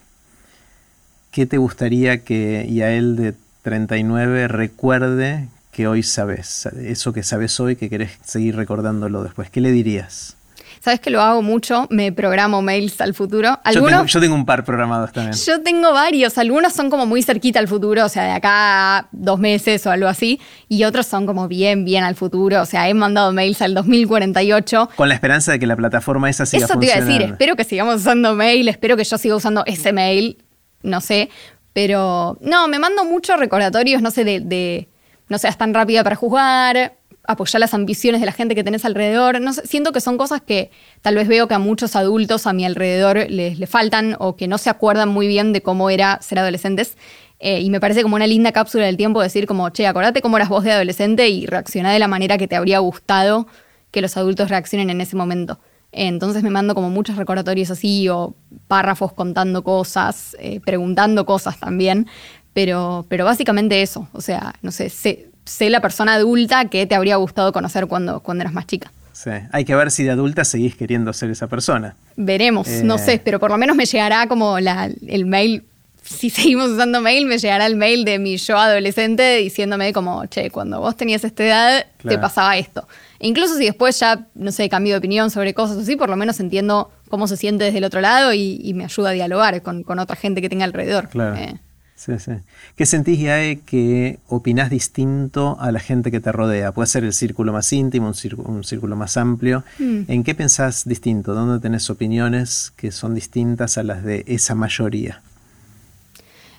¿Qué te gustaría que Yael de 39 recuerde que hoy sabes, eso que sabes hoy que querés seguir recordándolo después, ¿qué le dirías? Sabes que lo hago mucho, me programo mails al futuro. Algunos, yo, tengo, un par programados también. Yo tengo varios, algunos son como muy cerquita al futuro, o sea, de acá a dos meses o algo así, y otros son como bien, bien al futuro, o sea, he mandado mails al 2048. Con la esperanza de que la plataforma esa siga Eso te iba a decir, espero que sigamos usando mail, espero que yo siga usando ese mail, no sé, pero no, me mando muchos recordatorios, no sé, de no seas tan rápida para juzgar, apoyar las ambiciones de la gente que tenés alrededor. No siento que son cosas que tal vez veo que a muchos adultos a mi alrededor les, faltan o que no se acuerdan muy bien de cómo era ser adolescentes. Eh, y me parece como una linda cápsula del tiempo decir como, che, acordate cómo eras vos de adolescente y reaccioná de la manera que te habría gustado que los adultos reaccionen en ese momento. entonces me mando como muchos recordatorios así o párrafos contando cosas, eh, preguntando cosas también, pero, pero básicamente eso, o sea, no sé, sé, la persona adulta que te habría gustado conocer cuando, cuando eras más chica. Sí, hay que ver si de adulta seguís queriendo ser esa persona. Veremos, no sé, eh. pero por lo menos me llegará como la, el mail si seguimos usando mail, me llegará el mail de mi yo adolescente diciéndome como, che, cuando vos tenías esta edad, te pasaba esto. E incluso si después ya, no sé, cambio de opinión sobre cosas así, por lo menos entiendo cómo se siente desde el otro lado y, me ayuda a dialogar con, otra gente que tenga alrededor. Claro. Eh. Sí, sí. ¿Qué sentís, Yae, que opinás distinto a la gente que te rodea? Puede ser el círculo más íntimo, un círculo, más amplio. Mm. ¿En qué pensás distinto? ¿Dónde tenés opiniones que son distintas a las de esa mayoría?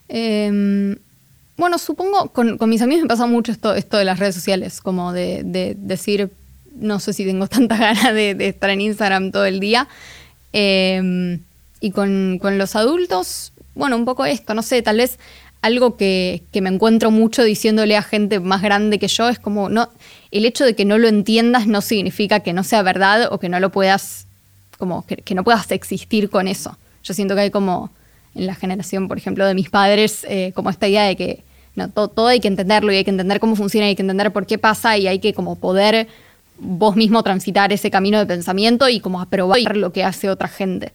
Em, bueno, supongo, con, mis amigos me pasa mucho esto, esto de las redes sociales, como de, decir, no sé si tengo tanta ganas de, estar en Instagram todo el día. Em, y con, con los adultos bueno, un poco esto, no sé, tal vez algo que, me encuentro mucho diciéndole a gente más grande que yo es como, no, el hecho de que no lo entiendas no significa que no sea verdad o que no lo puedas, como, que, no puedas existir con eso. Yo siento que hay como, en la generación, por ejemplo, de mis padres, eh, como esta idea de que no, todo, todo, hay que entenderlo y hay que entender cómo funciona y hay que entender por qué pasa y hay que como poder vos mismo transitar ese camino de pensamiento y como aprobar lo que hace otra gente.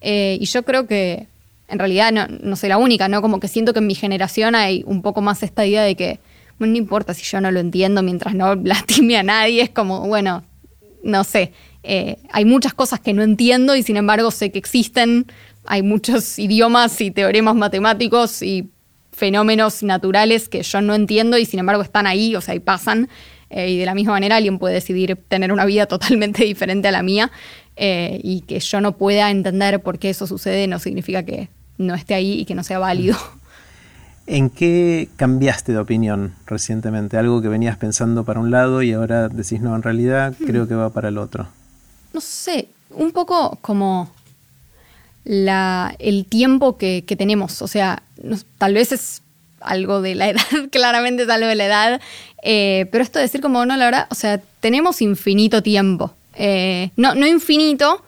Eh, y yo creo que en realidad no, soy la única, ¿no? Como que siento que en mi generación hay un poco más esta idea de que no importa si yo no lo entiendo mientras no lastime a nadie, es como, bueno, no sé, eh, hay muchas cosas que no entiendo y sin embargo sé que existen, hay muchos idiomas y teoremas matemáticos y fenómenos naturales que yo no entiendo y sin embargo están ahí, o sea, y pasan. Eh, y de la misma manera alguien puede decidir tener una vida totalmente diferente a la mía eh, y que yo no pueda entender por qué eso sucede no significa que no esté ahí y que no sea válido. ¿En qué cambiaste de opinión recientemente? Algo que venías pensando para un lado y ahora decís, no, en realidad creo que va para el otro. No sé, un poco como la, el tiempo que, tenemos. O sea, tal vez es algo de la edad, claramente es algo de la edad, eh, pero esto de decir como, no, la verdad, o sea, tenemos infinito tiempo. Eh, no, no infinito,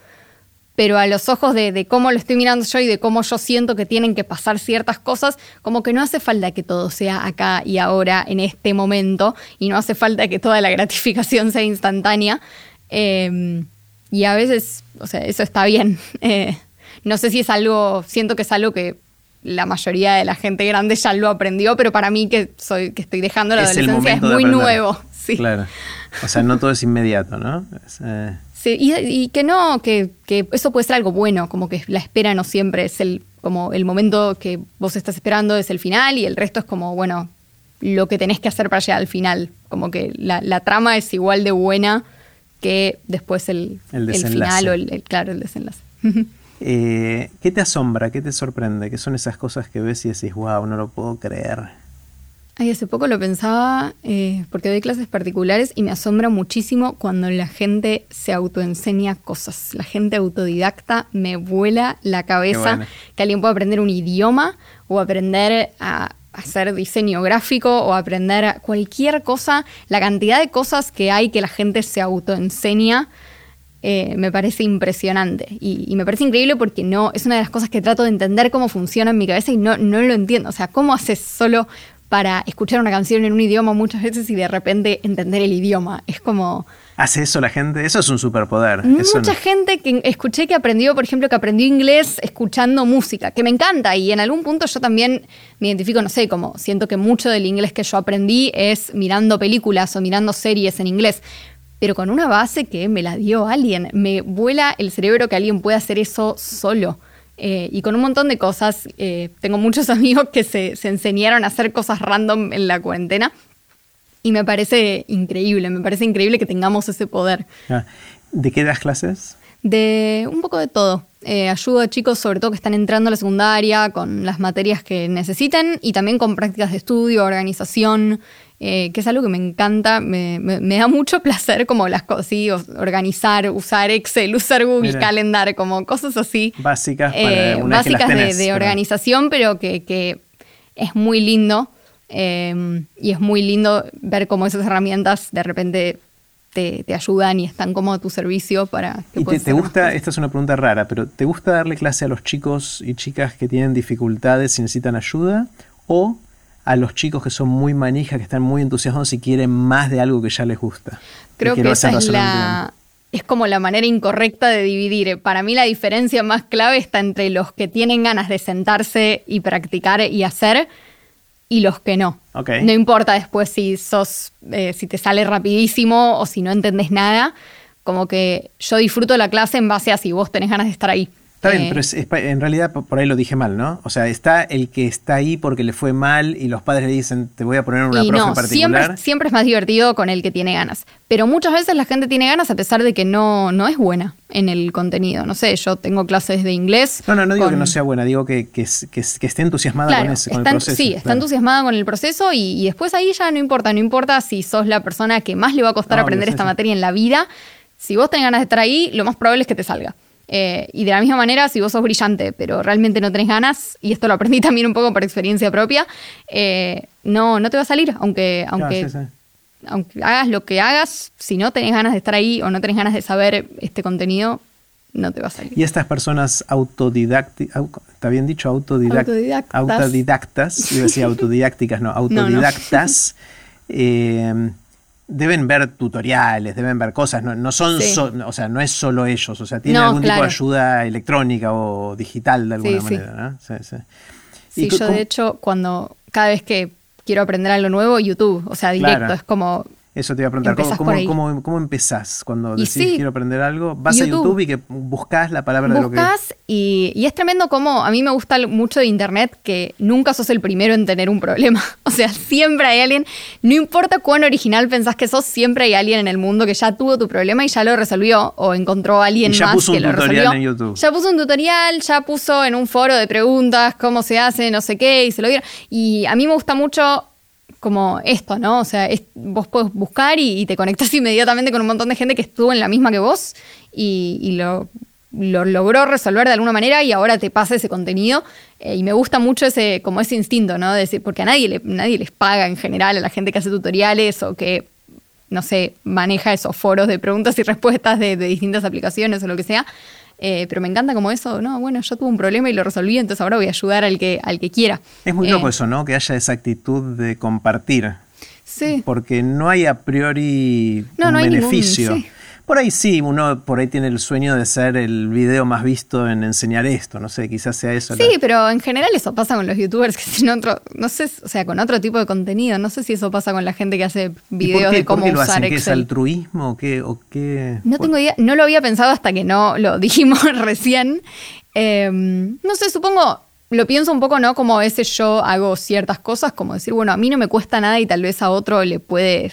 pero a los ojos de, cómo lo estoy mirando yo y de cómo yo siento que tienen que pasar ciertas cosas, como que no hace falta que todo sea acá y ahora, en este momento, y no hace falta que toda la gratificación sea instantánea. Em, y a veces, o sea, eso está bien. Eh, no sé si es algo, siento que es algo que la mayoría de la gente grande ya lo aprendió, pero para mí que soy que estoy dejando la adolescencia es muy nuevo. Sí. Claro. O sea, no todo es inmediato, ¿no? Eh, y, que no, que, eso puede ser algo bueno, como que la espera no siempre es el, como el momento que vos estás esperando es el final y el resto es como, bueno, lo que tenés que hacer para llegar al final. Como que la, trama es igual de buena que después el, el, final o el, claro, el desenlace. Eh, ¿Qué te asombra? ¿Qué te sorprende? ¿Qué son esas cosas que ves y decís, wow, no lo puedo creer? Ay, hace poco lo pensaba eh, porque doy clases particulares y me asombra muchísimo cuando la gente se autoenseña cosas. La gente autodidacta me vuela la cabeza que alguien pueda aprender un idioma o aprender a hacer diseño gráfico o aprender cualquier cosa. La cantidad de cosas que hay que la gente se autoenseña eh, me parece impresionante. Y, y, me parece increíble porque no es una de las cosas que trato de entender cómo funciona en mi cabeza y no, no lo entiendo. O sea, ¿cómo haces solo para escuchar una canción en un idioma muchas veces y de repente entender el idioma. Es como... ¿Hace eso la gente? Eso es un superpoder. Mucha gente que escuché que aprendió, por ejemplo, que aprendió inglés escuchando música, que me encanta y en algún punto yo también me identifico, no sé, como siento que mucho del inglés que yo aprendí es mirando películas o mirando series en inglés pero con una base que me la dio alguien. Me vuela el cerebro que alguien pueda hacer eso solo. Eh, y con un montón de cosas. Eh, tengo muchos amigos que se, enseñaron a hacer cosas random en la cuarentena. Y me parece increíble, me parece increíble que tengamos ese poder. Ah, ¿De qué das clases? De un poco de todo. Eh, ayudo a chicos, sobre todo que están entrando a la secundaria, con las materias que necesiten y también con prácticas de estudio, organización, eh, que es algo que me encanta, me, da mucho placer como las cosas, organizar, usar Excel, usar Google Calendar, como cosas así. Básicas, eh, básicas de, organización, pero que, es muy lindo. Em, y es muy lindo ver cómo esas herramientas de repente te, ayudan y están como a tu servicio para... ¿Y te, gusta, esta es una pregunta rara, pero ¿te gusta darle clase a los chicos y chicas que tienen dificultades y necesitan ayuda? ¿O a los chicos que son muy manijas, que están muy entusiasmados y quieren más de algo que ya les gusta. Creo que, esa es la... Es como la manera incorrecta de dividir. Para mí la diferencia más clave está entre los que tienen ganas de sentarse y practicar y hacer y los que no. No importa después si sos, eh, si te sale rapidísimo o si no entendés nada. Como que yo disfruto la clase en base a si vos tenés ganas de estar ahí. Está bien, eh, pero en realidad por ahí lo dije mal, ¿no? O sea, está el que está ahí porque le fue mal y los padres le dicen, te voy a poner una profe particular. Siempre, siempre es más divertido con el que tiene ganas. Pero muchas veces la gente tiene ganas a pesar de que no, no es buena en el contenido. No sé, yo tengo clases de inglés. No, no, no digo que no sea buena, digo que, que, esté entusiasmada con, ese, el proceso. Sí, está entusiasmada con el proceso y, después ahí ya no importa, no importa si sos la persona que más le va a costar aprender esta materia en la vida. Si vos tenés ganas de estar ahí, lo más probable es que te salga. Eh, y de la misma manera, si vos sos brillante, pero realmente no tenés ganas, y esto lo aprendí también un poco por experiencia propia, eh, no, no te va a salir, aunque, aunque, aunque hagas lo que hagas, si no tenés ganas de estar ahí o no tenés ganas de saber este contenido, no te va a salir. Y estas personas autodidactas, ¿está bien dicho? autodidactas. Autodidactas, yo decía autodidácticas, no, autodidactas. Eh, deben ver tutoriales, deben ver cosas, no, son, o sea, no es solo ellos, o sea, tienen algún tipo de ayuda electrónica o digital de alguna manera, ¿no? Sí, yo de hecho, cuando cada vez que quiero aprender algo nuevo, YouTube, o sea, directo, es como eso te iba a preguntar, ¿cómo, cómo, empezás cuando decís quiero aprender algo? Vas a YouTube y que buscas la palabra de lo que... Y, y es tremendo como a mí me gusta mucho de Internet que nunca sos el primero en tener un problema. O sea, siempre hay alguien, no importa cuán original pensás que sos, siempre hay alguien en el mundo que ya tuvo tu problema y ya lo resolvió o encontró a alguien ya más puso que un lo tutorial En YouTube. Ya puso un tutorial, ya puso en un foro de preguntas cómo se hace, no sé qué, y se lo dieron. Y a mí me gusta mucho como esto, ¿no? O sea, vos puedes buscar y, te conectas inmediatamente con un montón de gente que estuvo en la misma que vos y, lo, logró resolver de alguna manera y ahora te pasa ese contenido. Eh, y me gusta mucho ese, como ese instinto, ¿no? De decir, porque a nadie, le, nadie les paga en general a la gente que hace tutoriales o que, no sé, maneja esos foros de preguntas y respuestas de distintas aplicaciones o lo que sea. Eh, pero me encanta como eso, no, bueno, yo tuve un problema y lo resolví, entonces ahora voy a ayudar al que, al que quiera. Es muy loco eh, eso, ¿no? Que haya esa actitud de compartir. Sí. Porque no hay a priori un beneficio. Por ahí sí, uno por ahí tiene el sueño de ser el video más visto en enseñar esto, no sé, quizás sea eso. Sí, pero en general eso pasa con los youtubers que tienen otro, no sé, o sea, con otro tipo de contenido, no sé si eso pasa con la gente que hace videos de cómo ¿por qué lo usar ¿Qué es altruismo o qué? O qué? No tengo idea, no lo había pensado hasta que no lo dijimos recién. Em, no sé, supongo, lo pienso un poco, ¿no? Como a veces yo hago ciertas cosas, como decir, bueno, a mí no me cuesta nada y tal vez a otro le puede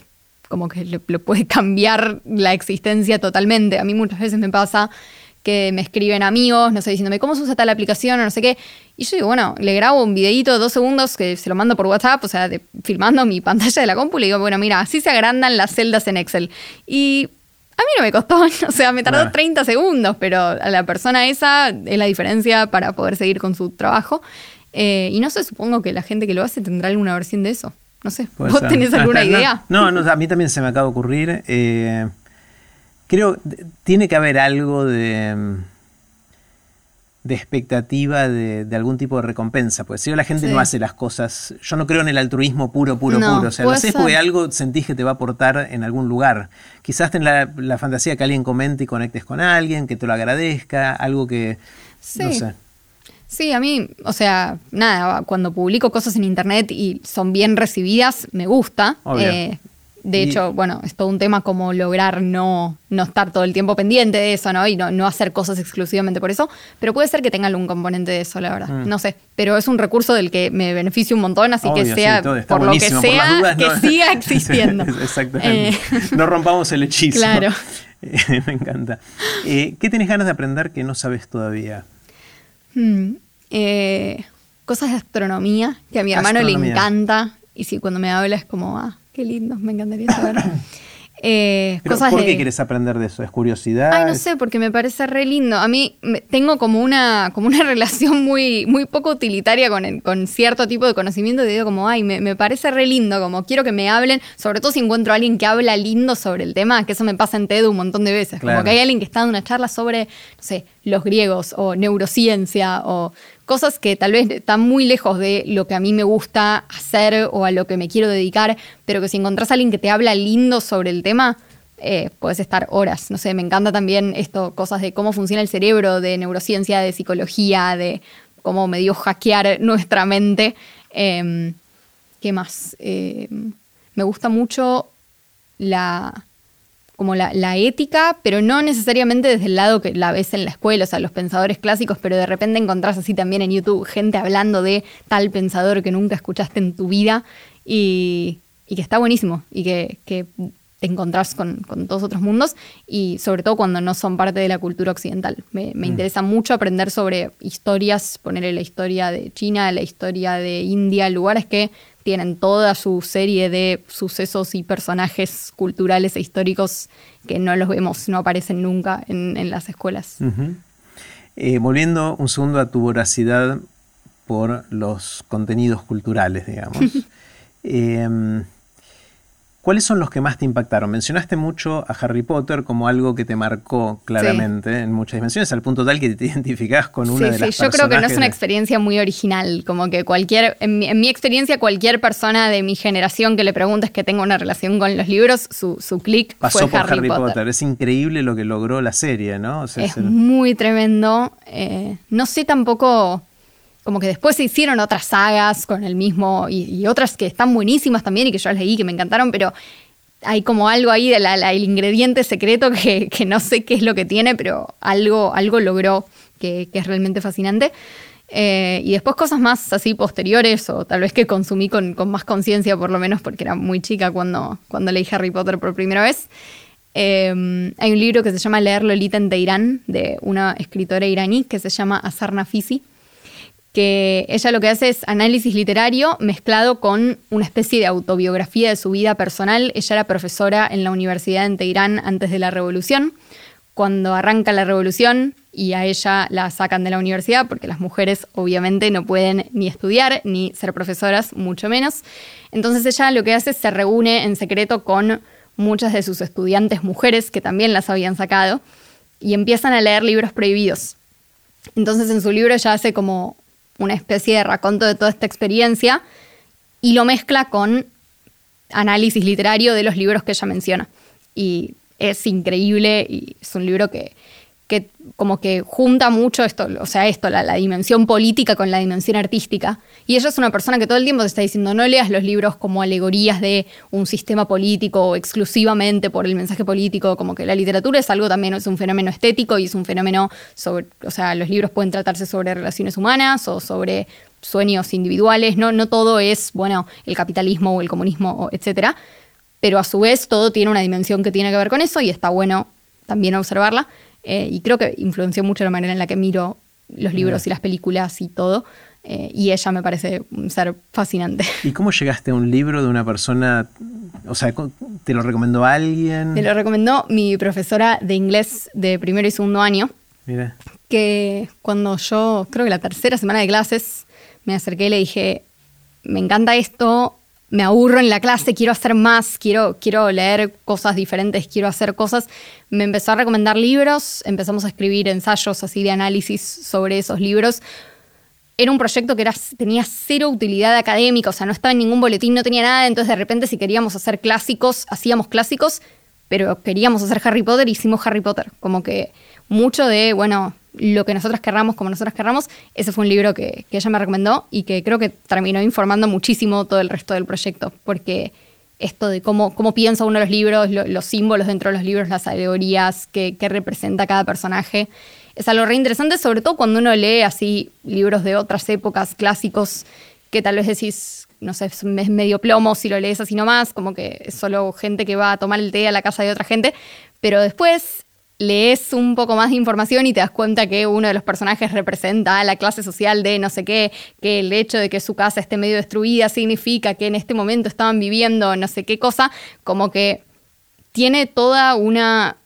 como que le, puede cambiar la existencia totalmente. A mí muchas veces me pasa que me escriben amigos, no sé, diciéndome cómo se usa tal aplicación o no sé qué. Y yo digo, bueno, le grabo un videito de dos segundos que se lo mando por WhatsApp, o sea, filmando mi pantalla de la compu y le digo, bueno, mira, así se agrandan las celdas en Excel. Y a mí no me costó, o sea, me tardó 30 segundos, pero a la persona esa es la diferencia para poder seguir con su trabajo. Eh, y no sé, supongo que la gente que lo hace tendrá alguna versión de eso. No sé, ¿vos tenés alguna idea? No, no, a mí también se me acaba de ocurrir. Eh, creo tiene que haber algo de, de expectativa de, algún tipo de recompensa. Pues si la gente no hace las cosas, yo no creo en el altruismo puro, puro, puro. O sea, lo haces porque algo sentís que te va a aportar en algún lugar. Quizás ten la, la fantasía que alguien comente y conectes con alguien, que te lo agradezca, algo que... No sé. Sí, a mí, o sea, nada, cuando publico cosas en internet y son bien recibidas, me gusta. Eh, de hecho, bueno, es todo un tema como lograr no, no estar todo el tiempo pendiente de eso, ¿no? Y no, no hacer cosas exclusivamente por eso. Pero puede ser que tenga algún componente de eso, la verdad. Mm. No sé. Pero es un recurso del que me beneficio un montón, así que sea, por lo que sea, que siga existiendo. Exactamente. Eh. No rompamos el hechizo. Claro. me encanta. Eh, ¿Qué tienes ganas de aprender que no sabes todavía? Hmm, eh, cosas de astronomía, que a mi hermano le encanta. Y si cuando me habla es como, ah, qué lindo, me encantaría saber. Eh, ¿Por qué quieres aprender de eso? ¿Es curiosidad? Ay, no sé, porque me parece re lindo. A mí tengo como una, como una relación muy, muy poco utilitaria con, con cierto tipo de conocimiento. Y digo como, ay, me, parece re lindo, como quiero que me hablen, sobre todo si encuentro a alguien que habla lindo sobre el tema, que eso me pasa en TED un montón de veces. Como que hay alguien que está dando una charla sobre, no sé, los griegos o neurociencia o cosas que tal vez están muy lejos de lo que a mí me gusta hacer o a lo que me quiero dedicar, pero que si encontrás a alguien que te habla lindo sobre el tema, eh, puedes estar horas. No sé, me encanta también esto, cosas de cómo funciona el cerebro, de neurociencia, de psicología, de cómo medio hackear nuestra mente. Em, ¿Qué más? Em, me gusta mucho la como la, la, ética, pero no necesariamente desde el lado que la ves en la escuela, o sea, los pensadores clásicos, pero de repente encontrás así también en YouTube gente hablando de tal pensador que nunca escuchaste en tu vida y, y que está buenísimo y que, que te encontrás con, con, todos otros mundos y sobre todo cuando no son parte de la cultura occidental. Me, me mm. interesa mucho aprender sobre historias, ponerle la historia de China, la historia de India, lugares que tienen toda su serie de sucesos y personajes culturales e históricos que no los vemos, no aparecen nunca en, en las escuelas. eh, volviendo un segundo a tu voracidad por los contenidos culturales, digamos. eh, ¿Cuáles son los que más te impactaron? Mencionaste mucho a Harry Potter como algo que te marcó claramente en muchas dimensiones, al punto tal que te identificás con una de las Sí, yo creo que no es una experiencia muy original, como que cualquier, en mi, experiencia, cualquier persona de mi generación que le preguntes que tenga una relación con los libros, su, su clic fue por Harry, Potter. Es increíble lo que logró la serie, ¿no? es muy tremendo. Eh, no sé tampoco como que después se hicieron otras sagas con el mismo y, otras que están buenísimas también y que yo las leí que me encantaron, pero hay como algo ahí del el ingrediente secreto que, no sé qué es lo que tiene, pero algo, algo logró que, es realmente fascinante. Eh, y después cosas más así posteriores o tal vez que consumí con, más conciencia por lo menos porque era muy chica cuando, cuando leí Harry Potter por primera vez. Eh, hay un libro que se llama Leer Lolita en Teherán de una escritora iraní que se llama Azar Nafisi que ella lo que hace es análisis literario mezclado con una especie de autobiografía de su vida personal. Ella era profesora en la Universidad en Teherán antes de la revolución. Cuando arranca la revolución y a ella la sacan de la universidad, porque las mujeres obviamente no pueden ni estudiar ni ser profesoras, mucho menos. Entonces ella lo que hace es se reúne en secreto con muchas de sus estudiantes mujeres que también las habían sacado y empiezan a leer libros prohibidos. Entonces en su libro ella hace como una especie de raconto de toda esta experiencia y lo mezcla con análisis literario de los libros que ella menciona. Y es increíble y es un libro que que como que junta mucho esto, o sea, esto, la, dimensión política con la dimensión artística. Y ella es una persona que todo el tiempo te está diciendo, no leas los libros como alegorías de un sistema político o exclusivamente por el mensaje político, como que la literatura es algo también, es un fenómeno estético y es un fenómeno sobre, o sea, los libros pueden tratarse sobre relaciones humanas o sobre sueños individuales, no, no todo es, bueno, el capitalismo o el comunismo, etcétera, pero a su vez todo tiene una dimensión que tiene que ver con eso y está bueno también observarla. Eh, y creo que influenció mucho la manera en la que miro los libros y las películas y todo. Eh, y ella me parece un ser fascinante. ¿Y cómo llegaste a un libro de una persona? O sea, ¿te lo recomendó alguien? Me lo recomendó mi profesora de inglés de primero y segundo año. Mira. Que cuando yo, creo que la tercera semana de clases, me acerqué y le dije, me encanta esto, me aburro en la clase, quiero hacer más, quiero, quiero leer cosas diferentes, quiero hacer cosas. Me empezó a recomendar libros, empezamos a escribir ensayos así de análisis sobre esos libros. Era un proyecto que era, tenía cero utilidad académica, o sea, no estaba en ningún boletín, no tenía nada, entonces de repente si queríamos hacer clásicos, hacíamos clásicos, pero queríamos hacer Harry Potter, hicimos Harry Potter. Como que mucho de, bueno, lo que nosotros querramos, como nosotros querramos. Ese fue un libro que, ella me recomendó y que creo que terminó informando muchísimo todo el resto del proyecto, porque esto de cómo, cómo piensa uno los libros, los símbolos dentro de los libros, las alegorías, qué, representa cada personaje, es algo re interesante, sobre todo cuando uno lee así libros de otras épocas, clásicos, que tal vez decís, no sé, es medio plomo si lo lees así nomás, como que es solo gente que va a tomar el té a la casa de otra gente, pero después lees un poco más de información y te das cuenta que uno de los personajes representa a la clase social de no sé qué, que el hecho de que su casa esté medio destruida significa que en este momento estaban viviendo no sé qué cosa, como que tiene toda una,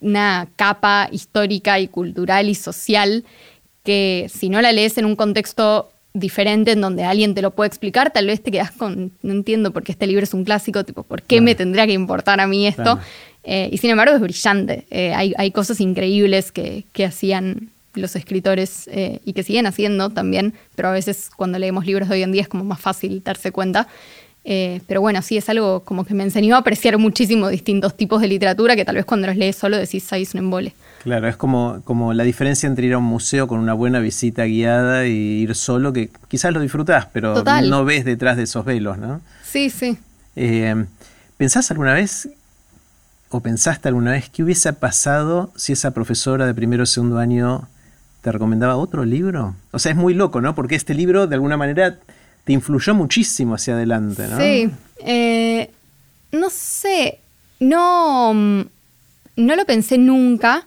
una capa histórica y cultural y social que si no la lees en un contexto diferente en donde alguien te lo puede explicar, tal vez te quedas con, no entiendo por qué este libro es un clásico, tipo, ¿por qué me tendría que importar a mí esto? Eh, y sin embargo es brillante. Eh, hay, cosas increíbles que, hacían los escritores eh, y que siguen haciendo también, pero a veces cuando leemos libros de hoy en día es como más fácil darse cuenta. pero bueno, sí, es algo como que me enseñó a apreciar muchísimo distintos tipos de literatura que tal vez cuando los lees solo decís, ahí es un embole. Claro, es como, como la diferencia entre ir a un museo con una buena visita guiada y ir solo, que quizás lo disfrutás, pero no ves detrás de esos velos, ¿no? Sí, sí. ¿Pensás alguna vez o pensaste alguna vez qué hubiese pasado si esa profesora de primero o segundo año te recomendaba otro libro? O sea, es muy loco, ¿no? Porque este libro de alguna manera te influyó muchísimo hacia adelante, ¿no? Sí. Eh, no sé, no, mm, no lo pensé nunca.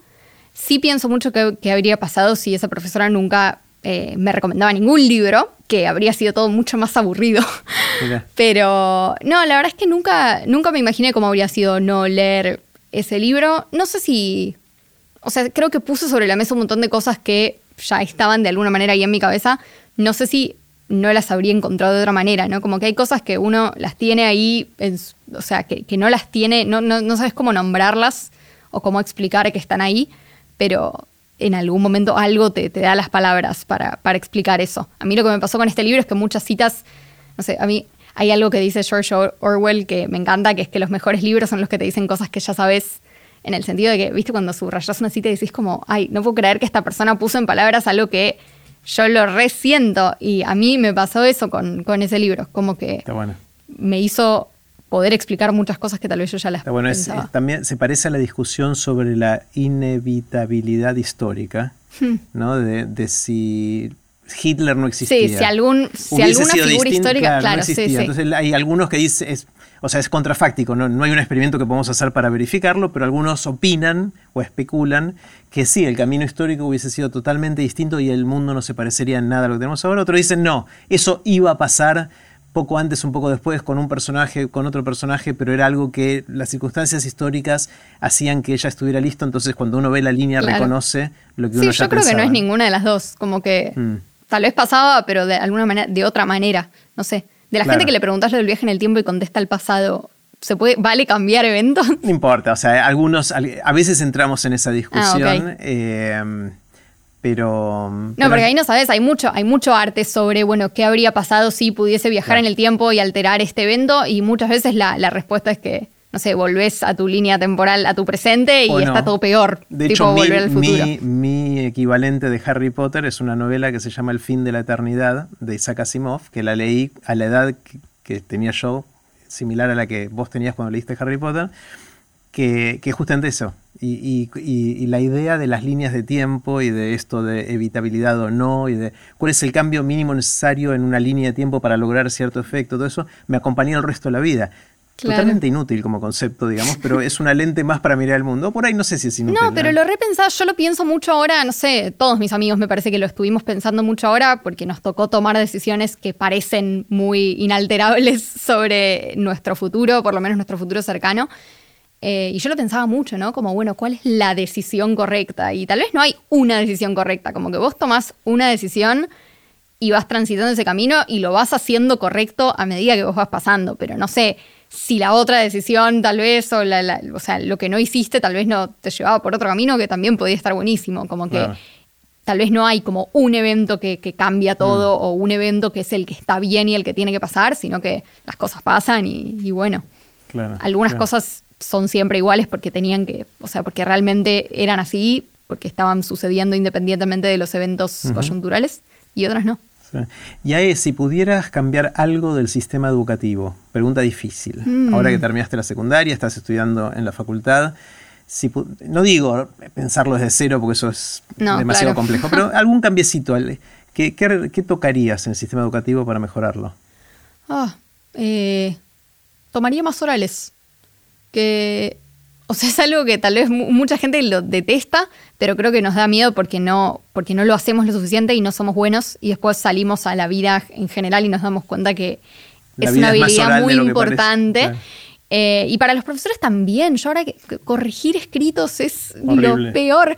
Sí pienso mucho que, habría pasado si esa profesora nunca eh, me recomendaba ningún libro, que habría sido todo mucho más aburrido. Pero no, la verdad es que nunca, nunca me imaginé cómo habría sido no leer ese libro. No sé si. O sea, creo que puse sobre la mesa un montón de cosas que ya estaban de alguna manera ahí en mi cabeza. No sé si no las habría encontrado de otra manera, ¿no? Como que hay cosas que uno las tiene ahí, o sea, que, no las tiene, no, no, sabes cómo nombrarlas o cómo explicar que están ahí, pero en algún momento algo te, da las palabras para, explicar eso. A mí lo que me pasó con este libro es que muchas citas, no sé, a mí hay algo que dice George Orwell que me encanta, que es que los mejores libros son los que te dicen cosas que ya sabes, en el sentido de que, viste, cuando subrayas una cita y decís como, ay, no puedo creer que esta persona puso en palabras algo que yo lo resiento y a mí me pasó eso con, ese libro, como que me hizo poder explicar muchas cosas que tal vez yo ya las bueno, también se parece a la discusión sobre la inevitabilidad histórica, hmm. ¿no? De, si Hitler no existía. Sí, si, algún, si alguna figura histórica, claro, sí, sí. Entonces hay algunos que dicen, o sea, es contrafáctico, ¿no? no hay un experimento que podamos hacer para verificarlo, pero algunos opinan o especulan que sí, el camino histórico hubiese sido totalmente distinto y el mundo no se parecería en nada a lo que tenemos ahora. Otros dicen, no, eso iba a pasar poco antes, un poco después, con un personaje, con otro personaje, pero era algo que las circunstancias históricas hacían que ella estuviera listo, entonces cuando uno ve la línea reconoce lo que uno ya yo creo que no es ninguna de las dos, como que mm. tal vez pasaba, pero de alguna manera, de otra manera, no sé. De la gente que le preguntas lo del viaje en el tiempo y contesta el pasado, ¿se puede, vale cambiar eventos? No importa, o sea, algunos, a veces entramos en esa discusión. Ah, eh, pero, No, porque ahí no sabes, hay mucho, hay mucho arte sobre, bueno, qué habría pasado si pudiese viajar en el tiempo y alterar este evento, y muchas veces la, respuesta es que, no sé, volvés a tu línea temporal, a tu presente, y está todo peor. De hecho, volver al futuro. Mi, mi, equivalente de Harry Potter es una novela que se llama El fin de la eternidad, de Isaac Asimov, que la leí a la edad que, tenía yo, similar a la que vos tenías cuando leíste Harry Potter, que, que justamente eso. Y, y, la idea de las líneas de tiempo y de esto de evitabilidad o no, y de cuál es el cambio mínimo necesario en una línea de tiempo para lograr cierto efecto, todo eso me acompañó el resto de la vida. Totalmente inútil como concepto, digamos, pero es una lente más para mirar el mundo. Por ahí no sé si es inútil. No, pero lo repensás, yo lo pienso mucho ahora, no sé, todos mis amigos me parece que lo estuvimos pensando mucho ahora porque nos tocó tomar decisiones que parecen muy inalterables sobre nuestro futuro, por lo menos nuestro futuro cercano. Eh, y yo lo pensaba mucho, ¿no? Como, bueno, ¿cuál es la decisión correcta? Y tal vez no hay una decisión correcta, como que vos tomás una decisión y vas transitando ese camino y lo vas haciendo correcto a medida que vos vas pasando, pero no sé, si la otra decisión tal vez, o, o sea, lo que no hiciste tal vez no te llevaba por otro camino que también podía estar buenísimo, como que tal vez no hay como un evento que, cambia todo mm. o un evento que es el que está bien y el que tiene que pasar, sino que las cosas pasan y, bueno, algunas cosas son siempre iguales porque tenían que, o sea, porque realmente eran así, porque estaban sucediendo independientemente de los eventos coyunturales y otras no. Y ahí, si pudieras cambiar algo del sistema educativo, pregunta difícil. Mm. Ahora que terminaste la secundaria, estás estudiando en la facultad. Si, no digo pensarlo desde cero porque eso es demasiado complejo, pero algún cambiecito. ¿qué, qué, tocarías en el sistema educativo para mejorarlo? Ah, eh, tomaría más orales. Que o sea, es algo que tal vez mucha gente lo detesta, pero creo que nos da miedo porque no, porque no lo hacemos lo suficiente y no somos buenos y después salimos a la vida en general y nos damos cuenta que es una habilidad muy importante. Eh, y para los profesores también. Yo ahora que corregir escritos es lo peor.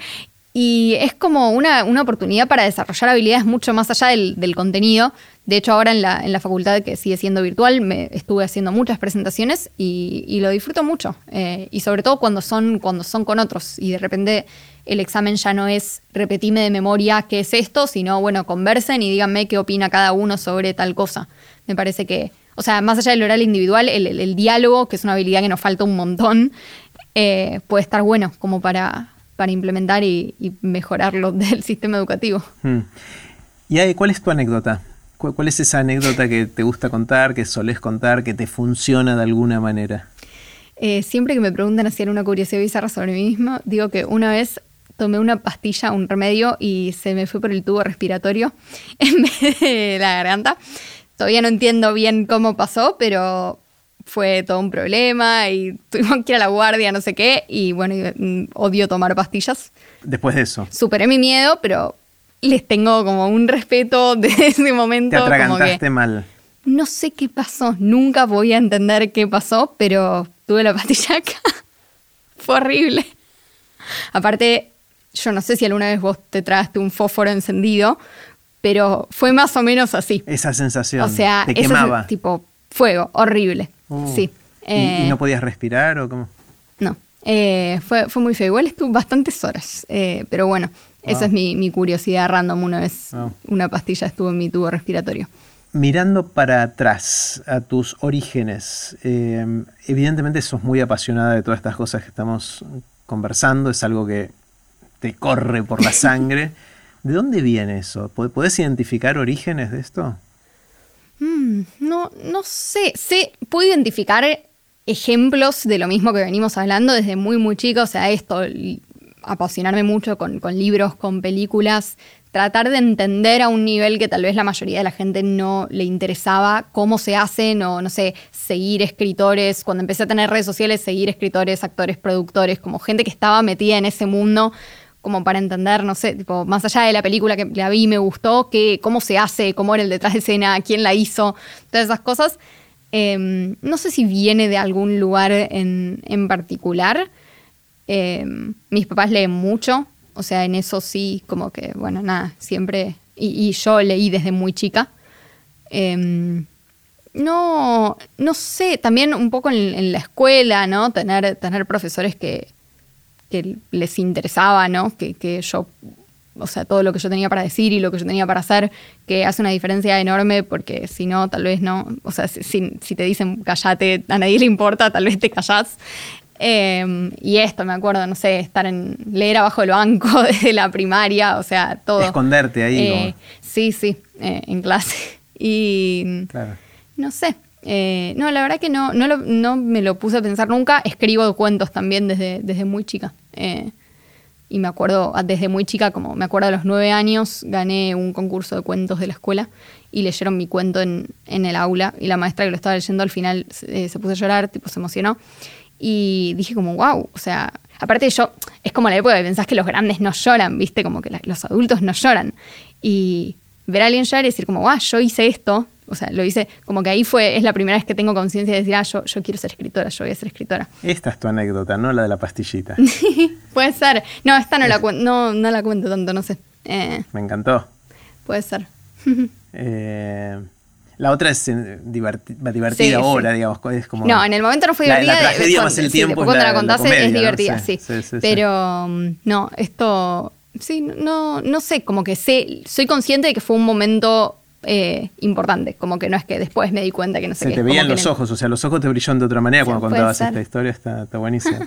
Y es como una, oportunidad para desarrollar habilidades mucho más allá del, contenido. De hecho, ahora en la, en la, facultad, que sigue siendo virtual, me estuve haciendo muchas presentaciones y, lo disfruto mucho. Eh, y sobre todo cuando son, cuando son con otros. Y de repente el examen ya no es repetime de memoria qué es esto, sino, bueno, conversen y díganme qué opina cada uno sobre tal cosa. Me parece que, o sea, más allá del oral individual, el, diálogo, que es una habilidad que nos falta un montón, eh, puede estar bueno como para para implementar y, mejorarlo del sistema educativo. Hmm. ¿Y cuál es tu anécdota? ¿Cuál es esa anécdota que te gusta contar, que solés contar, que te funciona de alguna manera? Eh, siempre que me preguntan si era una curiosidad bizarra sobre mí mismo, digo que una vez tomé una pastilla, un remedio, y se me fue por el tubo respiratorio en vez de la garganta. Todavía no entiendo bien cómo pasó, pero fue todo un problema y tuvimos que ir a la guardia, no sé qué, y bueno, mm, odio tomar pastillas. Después de eso. Superé mi miedo, pero les tengo como un respeto desde ese momento. Te atragantaste mal. No sé qué pasó, nunca voy a entender qué pasó, pero tuve la pastilla acá. Fue horrible. Aparte, yo no sé si alguna vez vos te tragaste un fósforo encendido, pero fue más o menos así. Esa sensación. O sea, te quemaba. tipo fuego, horrible. Uh. sí. ¿Y, no eh, podías respirar o cómo? No. Eh, fue, fue muy feo. Igual estuvo bastantes horas. Eh, pero bueno, esa es mi, curiosidad random. Una vez una pastilla estuvo en mi tubo respiratorio. Mirando para atrás a tus orígenes, evidentemente sos muy apasionada de todas estas cosas que estamos conversando, es algo que te corre por la sangre. ¿De dónde viene eso? ¿Puedes identificar orígenes de esto? Mm, no, no sé. sé. Puedo identificar ejemplos de lo mismo que venimos hablando desde muy, muy chica. O sea, esto, apasionarme mucho con, libros, con películas, tratar de entender a un nivel que tal vez la mayoría de la gente no le interesaba cómo se hacen o, no sé, seguir escritores. Cuando empecé a tener redes sociales, seguir escritores, actores, productores, como gente que estaba metida en ese mundo como para entender, no sé, tipo, más allá de la película que la vi, me gustó, que, cómo se hace, cómo era el detrás de escena, quién la hizo, todas esas cosas. Em, no sé si viene de algún lugar en, particular. Em, mis papás leen mucho, o sea, en eso sí, como que, bueno, nada, siempre. Y, yo leí desde muy chica. Em, no, no sé, también un poco en, en, la escuela, ¿no? Tener, tener profesores que, que les interesaba, ¿no? Que, yo, o sea, todo lo que yo tenía para decir y lo que yo tenía para hacer, que hace una diferencia enorme porque si no, tal vez no, o sea, si, te dicen callate, a nadie le importa, tal vez te callás. Em, y esto, me acuerdo, no sé, estar en leer abajo del banco desde la primaria, o sea, todo. Esconderte ahí. Eh, sí, sí, eh, en clase. Y claro. no sé, eh, no, la verdad que no, no, me lo puse a pensar nunca. Escribo cuentos también desde, desde muy chica. Eh, y me acuerdo, ah, desde muy chica, como me acuerdo a los nueve años, gané un concurso de cuentos de la escuela y leyeron mi cuento en, el aula. Y la maestra que lo estaba leyendo al final eh, se puso a llorar, tipo se emocionó. Y dije como, wow, o sea, aparte yo, es como la época que pensás que los grandes no lloran, viste, como que los adultos no lloran. Y ver a alguien llorar y decir como, wow, yo hice esto, o sea, lo hice como que ahí fue, es la primera vez que tengo conciencia de decir, ah, yo, yo quiero ser escritora, yo voy a ser escritora. Esta es tu anécdota, ¿no? La de la pastillita. puede ser. No, esta no la, no, no la cuento tanto, no sé. Eh, Me encantó. Puede ser. eh, la otra es eh, divertida ahora, digamos. Es como no, en el momento no fue divertida. La, tragedia más el tiempo. cuando la, contaste es divertida, sí. Pero mm, no, esto. Sí, no, no sé, como que sé, soy consciente de que fue un momento eh, importante. Como que no es que después me di cuenta que no sé Se qué. te veían los ojos, o sea, los ojos te brillan de otra manera cuando contabas esta historia. Está, está buenísima.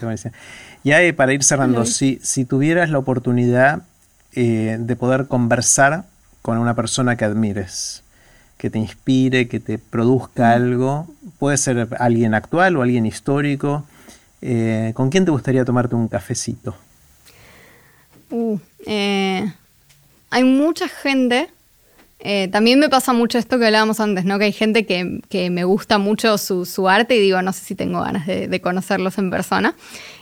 Ya para ir cerrando, si, si tuvieras la oportunidad eh, de poder conversar con una persona que admires, que te inspire, que te produzca algo, puede ser alguien actual o alguien histórico, eh, ¿con quién te gustaría tomarte un cafecito? Uh, hay mucha gente eh, también me pasa mucho esto que hablábamos antes, ¿no? Que hay gente que, me gusta mucho su, arte y digo, no sé si tengo ganas de, conocerlos en persona.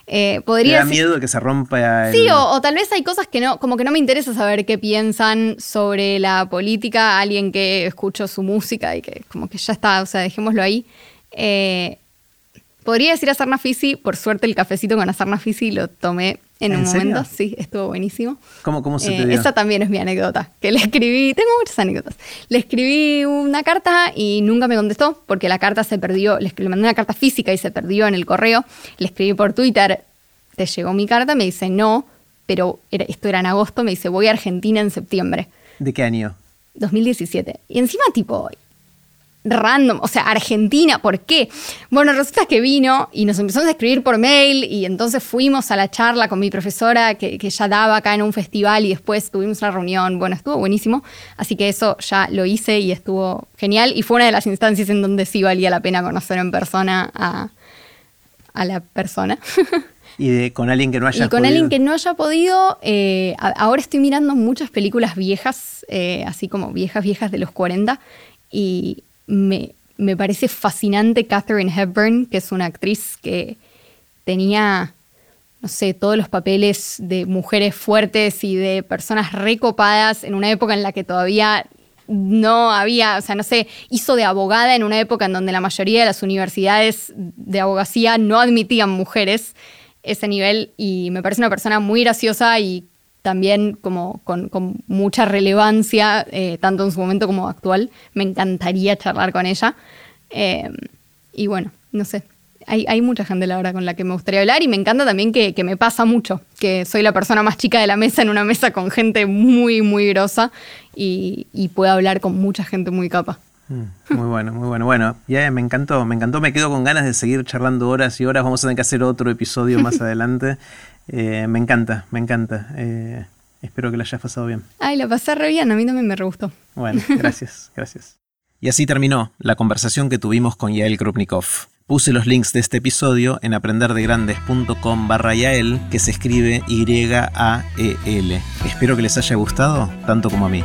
Eh, podría da miedo que se rompa el... Sí, o, tal vez hay cosas que no, como que no me interesa saber qué piensan sobre la política, alguien que escucho su música y que como que ya está, o sea, dejémoslo ahí. Eh, podría decir a Sarna Fisi, por suerte el cafecito con Sarna Fisi lo tomé en, un momento, sí, estuvo buenísimo. ¿Cómo, cómo se te eh, dio? Esa también es mi anécdota, que le escribí, tengo muchas anécdotas. Le escribí una carta y nunca me contestó porque la carta se perdió, le, mandé una carta física y se perdió en el correo. Le escribí por Twitter, ¿te llegó mi carta? Me dice, no, pero esto era en agosto, me dice, voy a Argentina en septiembre. ¿De qué año? 2017. Y encima, tipo, random, o sea, Argentina, ¿por qué? Bueno, resulta que vino y nos empezamos a escribir por mail y entonces fuimos a la charla con mi profesora que, ya daba acá en un festival y después tuvimos una reunión, bueno, estuvo buenísimo, así que eso ya lo hice y estuvo genial y fue una de las instancias en donde sí valía la pena conocer en persona a, a la persona. Y con alguien que no haya Y con alguien que no haya podido, eh, ahora estoy mirando muchas películas viejas, eh, así como viejas, viejas de los 40, y me, me parece fascinante Catherine Hepburn, que es una actriz que tenía, no sé, todos los papeles de mujeres fuertes y de personas recopadas en una época en la que todavía no había, o sea, no sé, hizo de abogada en una época en donde la mayoría de las universidades de abogacía no admitían mujeres ese nivel y me parece una persona muy graciosa y también como con, mucha relevancia, eh, tanto en su momento como actual. Me encantaría charlar con ella. Eh, y bueno, no sé, hay, mucha gente la verdad con la que me gustaría hablar y me encanta también que, me pasa mucho, que soy la persona más chica de la mesa en una mesa con gente muy, muy grosa y, y puedo hablar con mucha gente muy capa. Mm, muy bueno, muy bueno. Bueno, ya me encantó, me encantó, me quedo con ganas de seguir charlando horas y horas. Vamos a tener que hacer otro episodio más adelante. Eh, me encanta, me encanta. Eh, espero que la hayas pasado bien. Ay, la pasé re bien, a mí también me re gustó. Bueno, gracias, gracias. Y así terminó la conversación que tuvimos con Yael Krupnikov. Puse los links de este episodio en aprenderdegrandes.com barra Yael, que se escribe Y-A-E-L. Espero que les haya gustado, tanto como a mí.